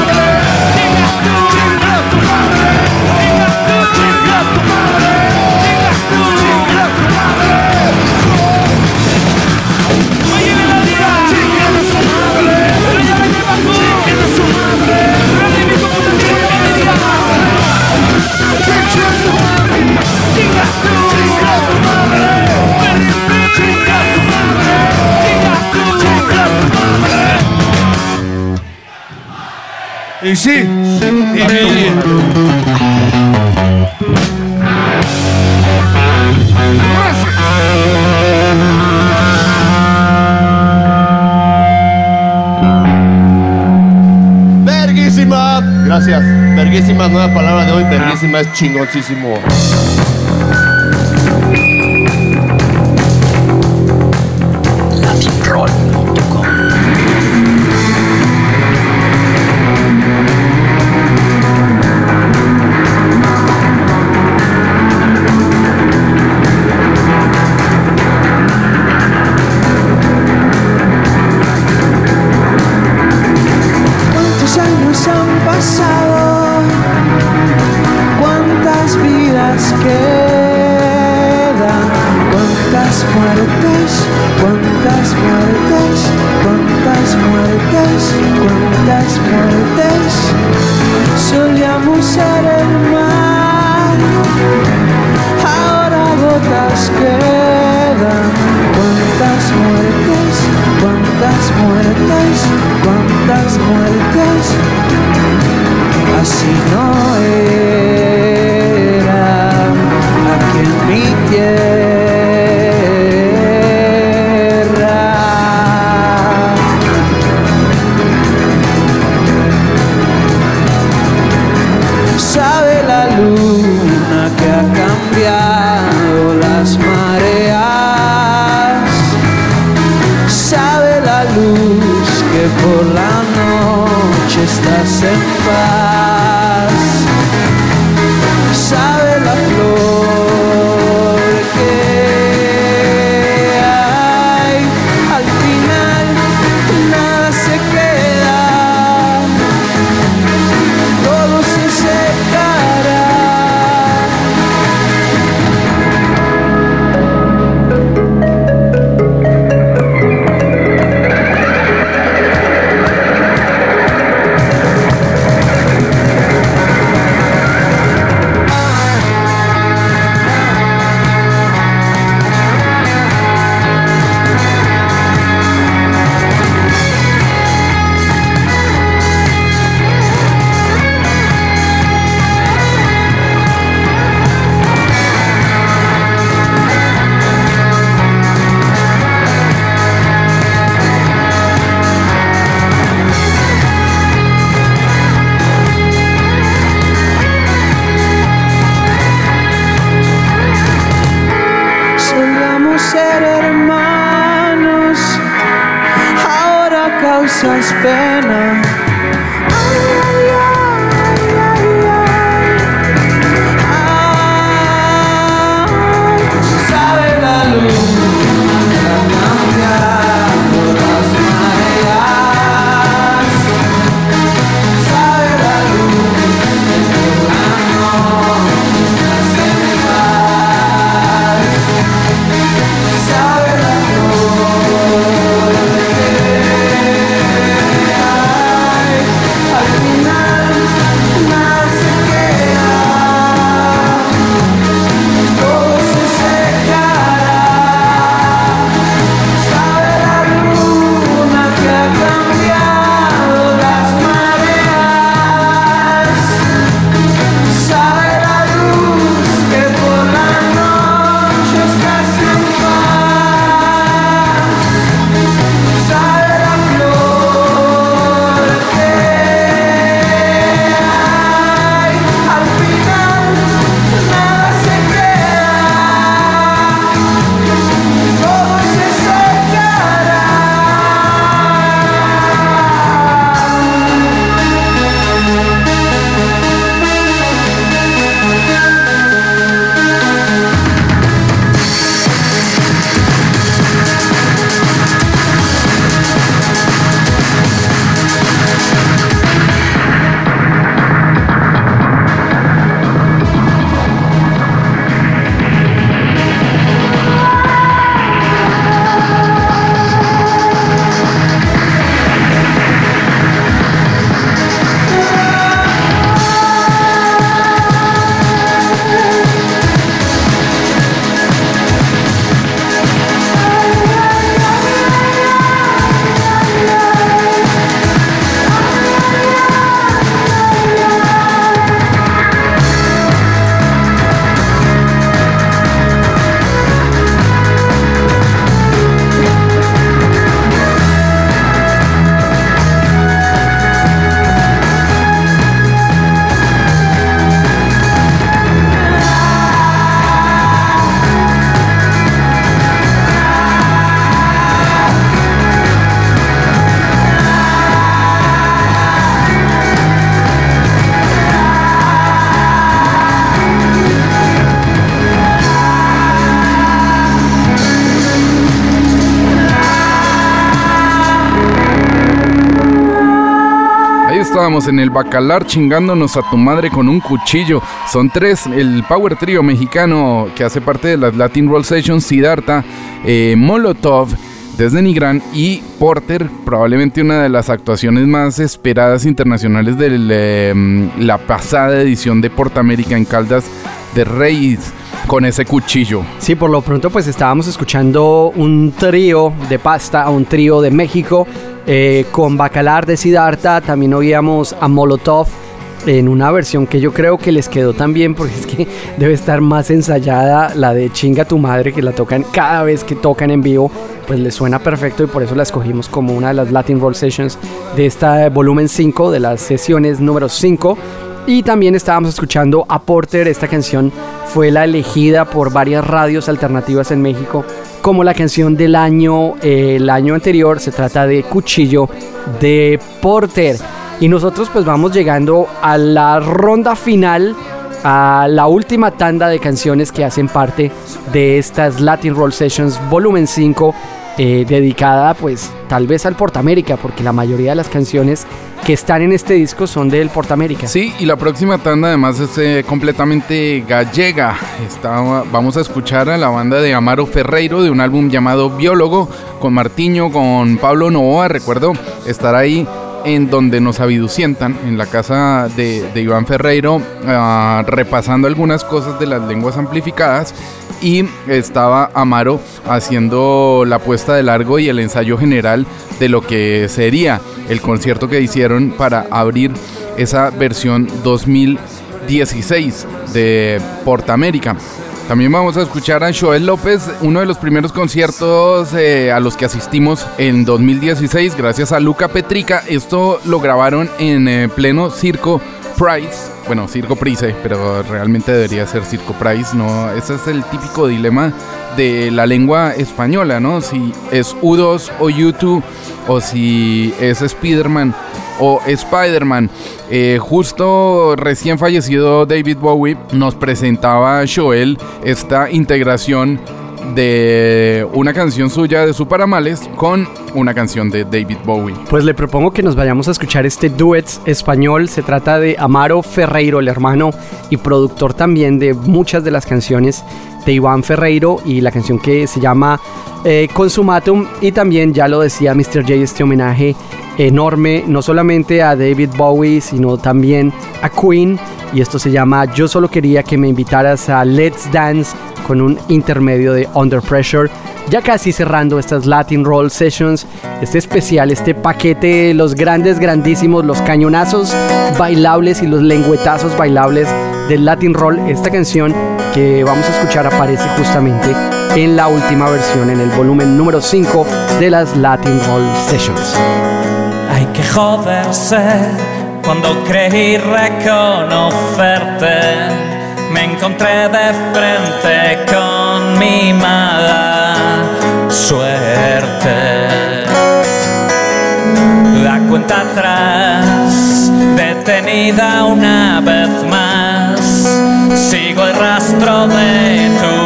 Speaker 26: Y sí. Y
Speaker 20: Verguísima. Gracias. Verguísima, nueva palabra de hoy. Verguísima es chingoncísimo. Pena. Sabe en
Speaker 7: el bacalar chingándonos a tu madre con un cuchillo. Son tres, el Power Trio mexicano que hace parte de las Latin Roll Sessions, Siddhartha, eh, Molotov, desde Nigran y Porter, probablemente una de las actuaciones más esperadas internacionales de la pasada edición de Portamérica en Caldas de Reyes con ese cuchillo.
Speaker 6: Sí, por lo pronto pues estábamos escuchando un trío de pasta, un trío de México eh, con Bacalar de Siddhartha, también oíamos a Molotov en una versión que yo creo que les quedó tan bien porque es que debe estar más ensayada la de Chinga tu madre que la tocan cada vez que tocan en vivo, pues les suena perfecto y por eso la escogimos como una de las Latin Roll Sessions de esta volumen 5 de las sesiones número 5. Y también estábamos escuchando a Porter, esta canción fue la elegida por varias radios alternativas en México como la canción del año, el año anterior, se trata de Cuchillo de Porter. Y nosotros pues vamos llegando a la ronda final, a la última tanda de canciones que hacen parte de estas Latin Roll Sessions volumen 5, eh, dedicada pues tal vez al Portamérica, porque la mayoría de las canciones que están en este disco son del Portamérica.
Speaker 7: Sí, y la próxima tanda además es eh, completamente gallega. Vamos a escuchar a la banda de Amaro Ferreiro de un álbum llamado Biólogo, con Martiño, con Pablo Novoa, recuerdo estar ahí en donde nos aviducientan, en la casa de, Iván Ferreiro, ah, repasando algunas cosas de las lenguas amplificadas. Y estaba Amaro haciendo la puesta de largo y el ensayo general de lo que sería el concierto que hicieron para abrir esa versión 2016 de Portamérica. También vamos a escuchar a Joel López, uno de los primeros conciertos eh, a los que asistimos en 2016, gracias a Luca Petrica. Esto lo grabaron en eh, pleno circo Price. Bueno, Circo Price, pero realmente debería ser Circo Price, ¿no? Ese es el típico dilema de la lengua española, ¿no? Si es U2 o U2 o si es Spider-Man o Spider-Man. Eh, justo recién fallecido David Bowie nos presentaba Joel esta integración de una canción suya de Superamales con una canción de David Bowie.
Speaker 6: Pues le propongo que nos vayamos a escuchar este duet español. Se trata de Amaro Ferreiro, el hermano y productor también de muchas de las canciones de Iván Ferreiro y la canción que se llama eh, Consumatum. Y también, ya lo decía Mr. J, este homenaje enorme, no solamente a David Bowie, sino también a Queen. Y esto se llama Yo solo quería que me invitaras a Let's Dance con un intermedio de Under Pressure. Ya casi cerrando estas Latin Roll Sessions, este especial, este paquete, los grandes, grandísimos, los cañonazos bailables y los lengüetazos bailables del Latin Roll. Esta canción que vamos a escuchar aparece justamente en la última versión, en el volumen número 5 de las Latin Roll Sessions.
Speaker 23: Que joderse cuando creí reconocerte. Me encontré de frente con mi mala suerte. La cuenta atrás, detenida una vez más. Sigo el rastro de tu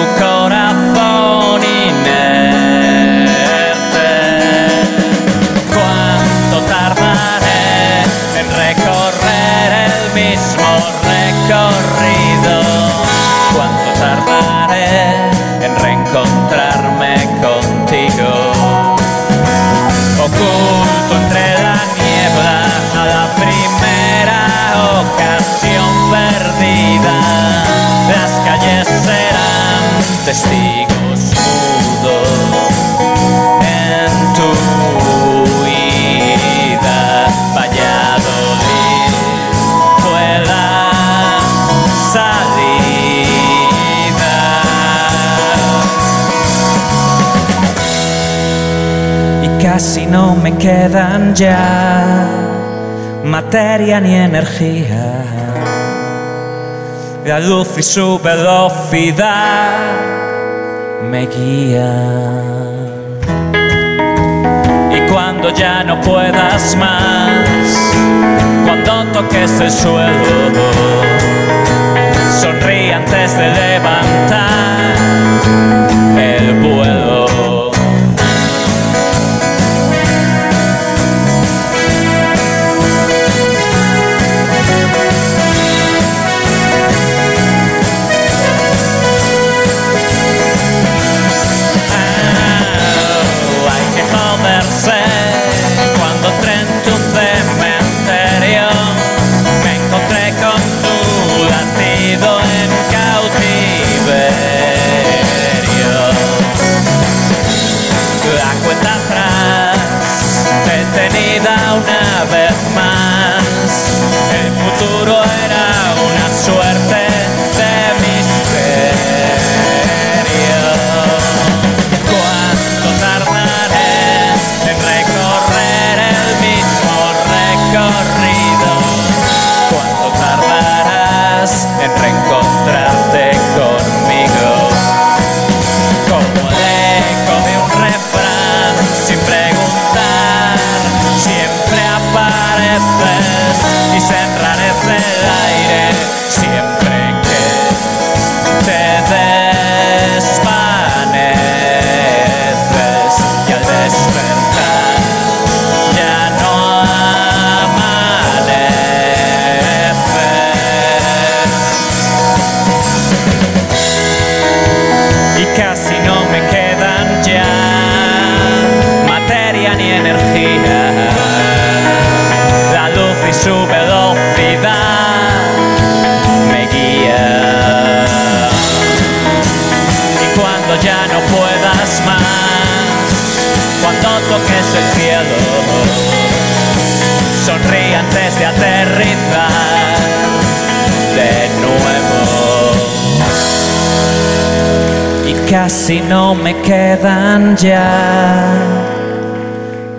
Speaker 23: recorrido? ¿Cuánto tardaré en reencontrarme contigo? Oculto entre la niebla a la primera ocasión perdida, las calles serán testigos me quedan ya materia ni energía. La luz y su velocidad me guían. Y cuando ya no puedas más, cuando toques el suelo, sonríe antes de levantar el vuelo.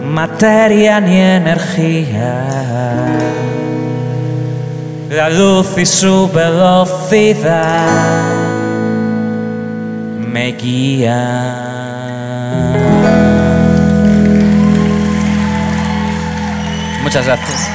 Speaker 23: materia ni energía. La luz y su velocidad me
Speaker 20: guían. Muchas gracias.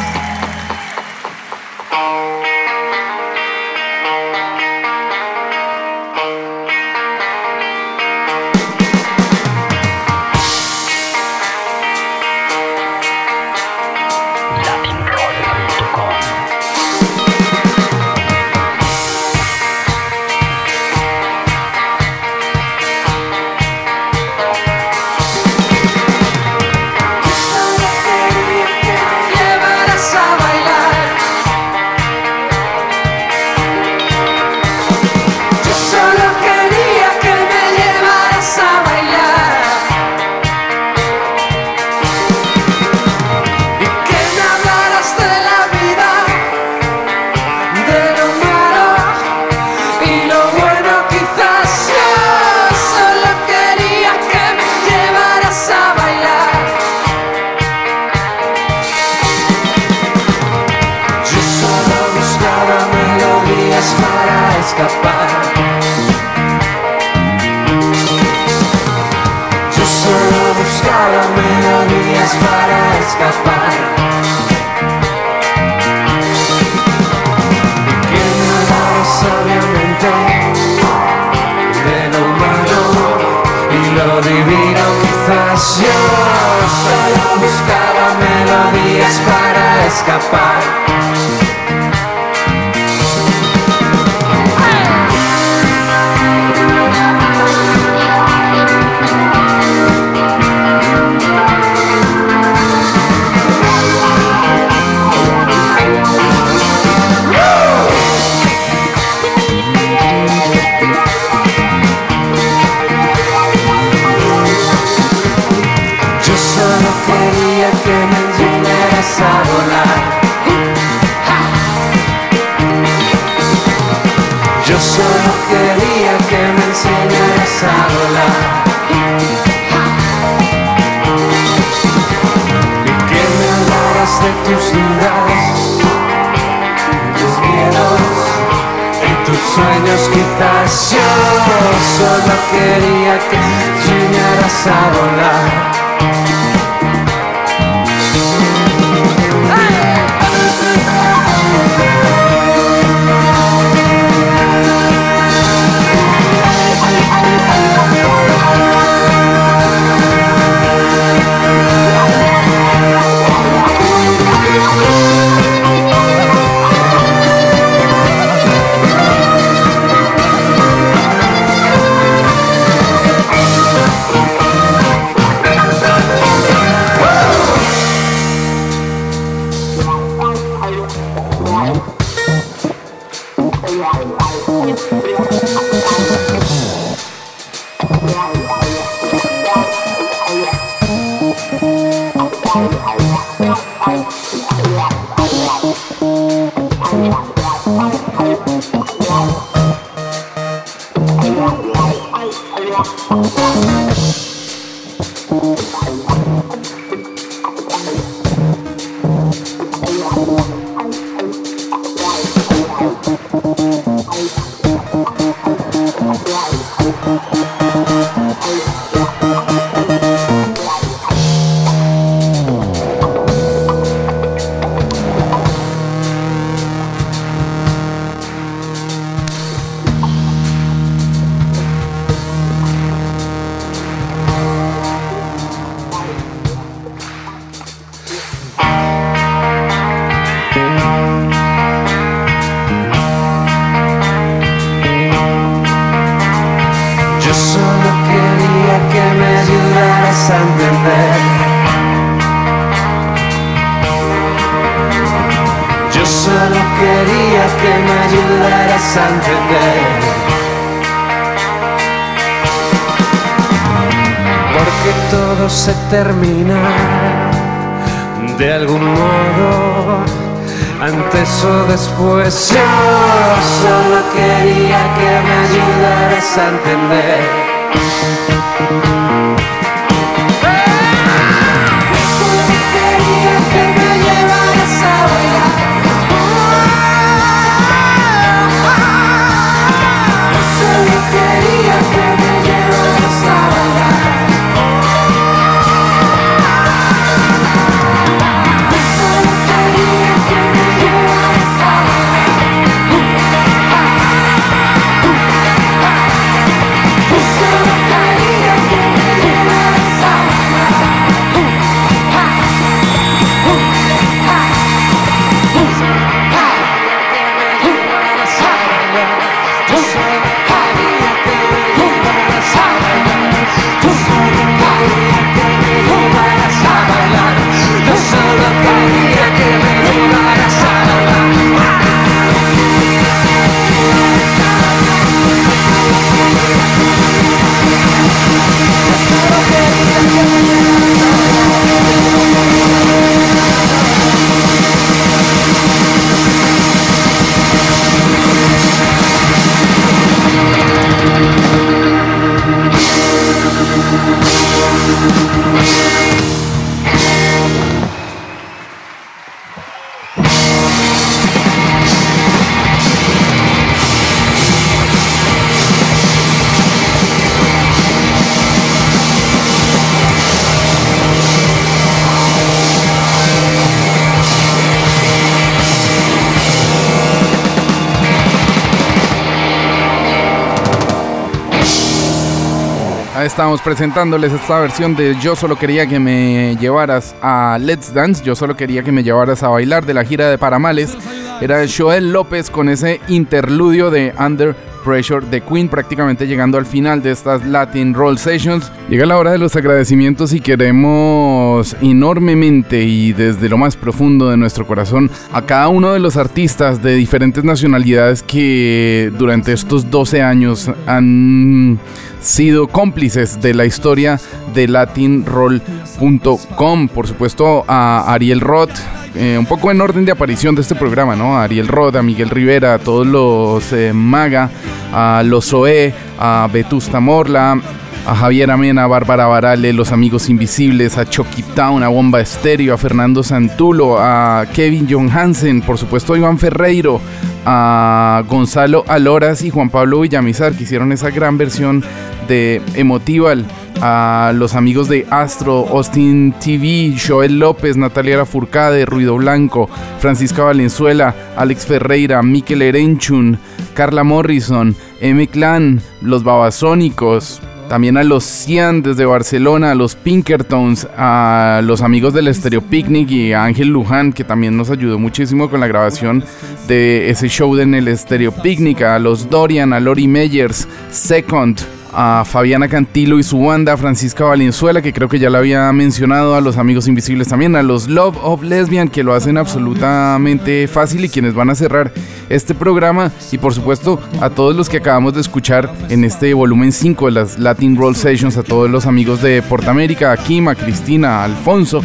Speaker 7: Estamos presentándoles esta versión de Yo solo quería que me llevaras a Let's Dance, yo solo quería que me llevaras a bailar de la gira de Paramales. Era Joel López con ese interludio de Under Pressure de Queen prácticamente llegando al final de estas Latin Roll Sessions. Llega la hora de los agradecimientos y queremos enormemente y desde lo más profundo de nuestro corazón a cada uno de los artistas de diferentes nacionalidades que durante estos 12 años han sido cómplices de la historia de latinroll.com. Por supuesto a Ariel Roth, eh, un poco en orden de aparición de este programa, ¿no? A Ariel Roth, a Miguel Rivera, a todos los eh, Maga, a los OE, a Vetusta Morla, a Javier Amena, a Bárbara Barale, Los Amigos Invisibles, a Chucky Town, a Bomba Estéreo, a Fernando Santulo, a Kevin John Hansen, por supuesto a Iván Ferreiro, a Gonzalo Aloras y Juan Pablo Villamizar, que hicieron esa gran versión de Emotival, a los amigos de Astro, Austin TV, Joel López, Natalia Lafourcade, Ruido Blanco, Francisca Valenzuela, Alex Ferreira, Mikel Erenchun, Carla Morrison, M Clan, Los Babasónicos, también a los Cian desde Barcelona, a los Pinkertons, a los amigos del Stereo Picnic y a Ángel Luján, que también nos ayudó muchísimo con la grabación de ese show en el Stereo Picnic, a los Dorian, a Lori Meyers, Second, a Fabiana Cantilo y su banda, Francisca Valenzuela, que creo que ya la había mencionado, a los Amigos Invisibles también, a los Love of Lesbian, que lo hacen absolutamente fácil y quienes van a cerrar este programa, y por supuesto a todos los que acabamos de escuchar en este volumen 5 de las Latin Roll Sessions, a todos los amigos de Portamérica, a Kim, a Cristina, a Alfonso,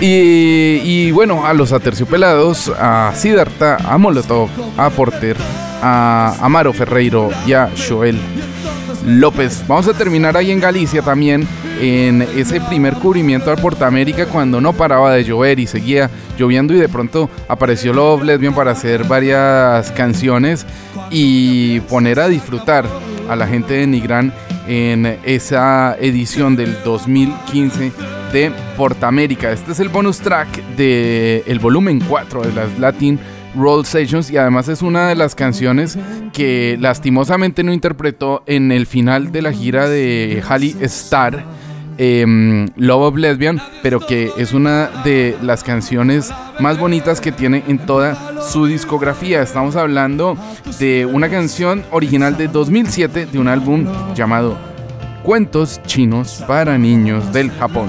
Speaker 7: y, bueno, a los aterciopelados, a Siddhartha, a Molotov, a Porter, a Amaro Ferreiro y a Joel López. Vamos a terminar ahí en Galicia también, en ese primer cubrimiento a Portamérica cuando no paraba de llover y seguía lloviendo y de pronto apareció Love Lesbian para hacer varias canciones y poner a disfrutar a la gente de Nigrán en esa edición del 2015 de Portamérica. Este es el bonus track del el volumen 4 de las Latin Roll Sessions y además es una de las canciones que lastimosamente no interpretó en el final de la gira de Halley Star. em, Love of Lesbian, pero que es una de las canciones más bonitas que tiene en toda su discografía. Estamos hablando de una canción original de 2007 de un álbum llamado Cuentos chinos para niños del Japón.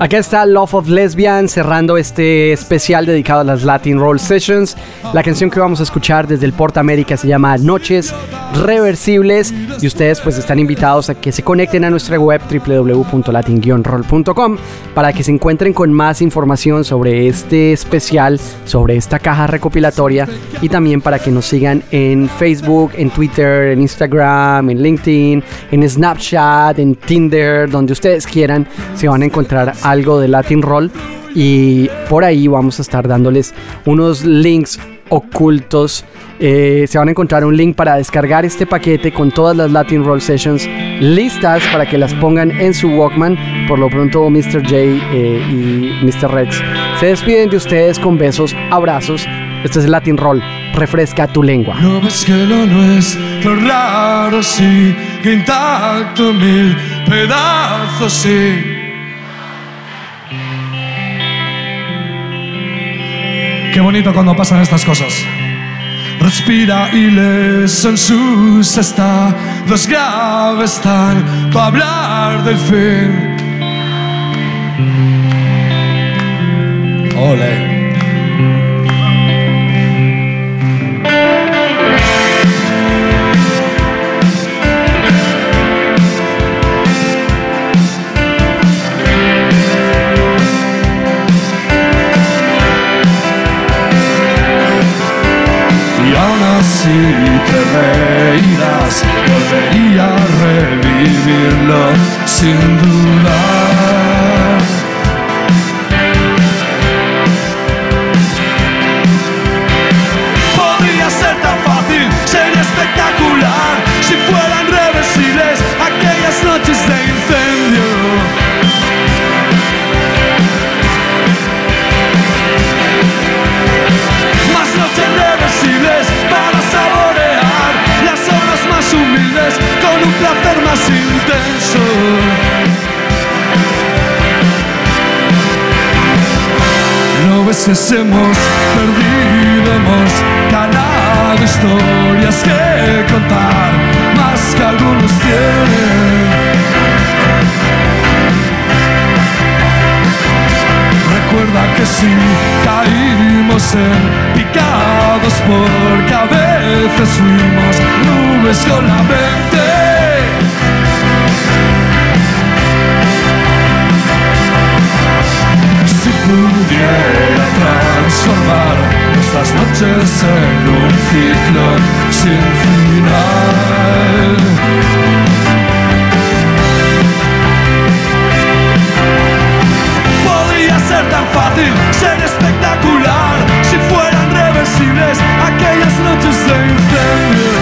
Speaker 6: Acá está Love of Lesbian cerrando este especial dedicado a las Latin Roll Sessions. La canción que vamos a escuchar desde el Porta América se llama Noches Reversibles y ustedes pues están invitados a que se conecten a nuestra web www.latin-roll.com para que se encuentren con más información sobre este especial, sobre esta caja recopilatoria y también para que nos sigan en Facebook, en Twitter, en Instagram, en LinkedIn, en Snapchat, en Tinder, donde ustedes quieran, se van a encontrar algo de Latin Roll y por ahí vamos a estar dándoles unos links ocultos. Eh, se van a encontrar un link para descargar este paquete con todas las Latin Roll Sessions listas para que las pongan en su Walkman. Por lo pronto, Mr. J eh, y Mr. Rex se despiden de ustedes con besos, abrazos. Este es Latin Roll. Refresca tu lengua.
Speaker 27: No ves que lo raro, intacto mil pedazos. Qué bonito cuando pasan estas cosas. Respira y les en sus estados graves para hablar del fin. Ole. Reirás. Volvería a revivirlo sin dudar.
Speaker 25: Veces hemos perdido, hemos ganado historias que contar, más que algunos tienen. Recuerda que si caímos en picados porque a veces fuimos nubes con la mente. Pudiera transformar nuestras noches en un ciclo sin final. Podría ser tan fácil, ser espectacular Si fueran reversibles aquellas noches de incendio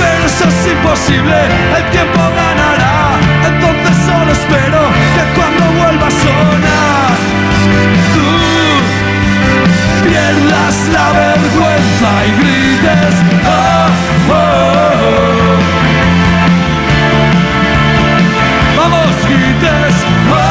Speaker 25: Pero eso es imposible, el tiempo solo espero que cuando vuelva a sonar Tú pierdas la vergüenza y grites "Ah, oh, oh". Vamos, grites "Ah, oh,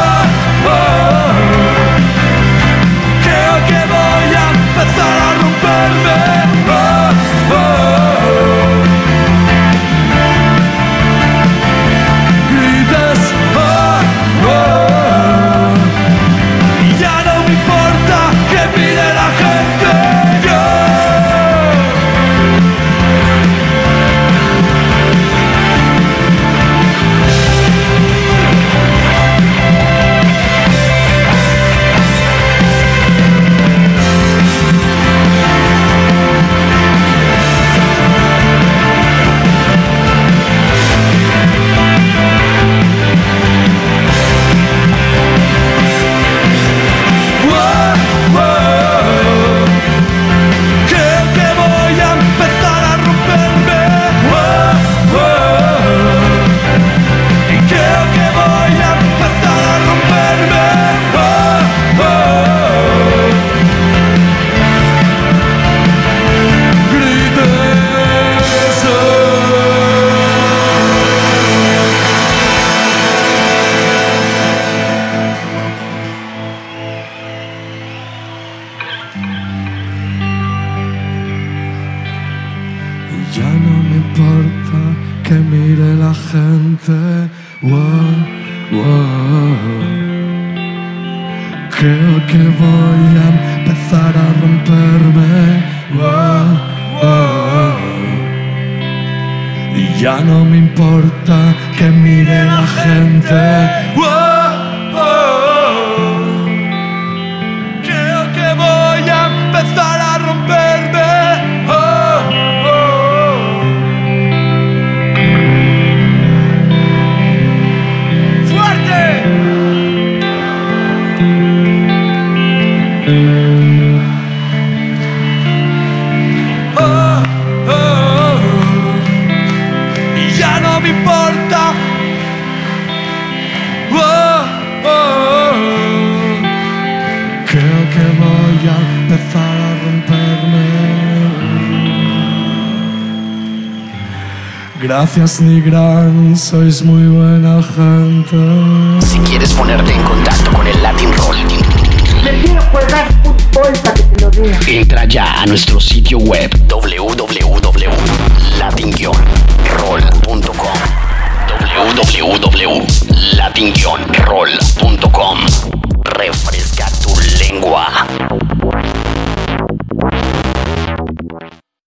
Speaker 25: Gracias, Nigran, sois muy buena gente.
Speaker 2: Si quieres ponerte en contacto con el Latin Roll,
Speaker 15: Me quiero colgar un bolsa que te lo diga.
Speaker 2: entra ya a nuestro sitio web www.latin-roll.com www.latin-roll.com Refresca tu lengua.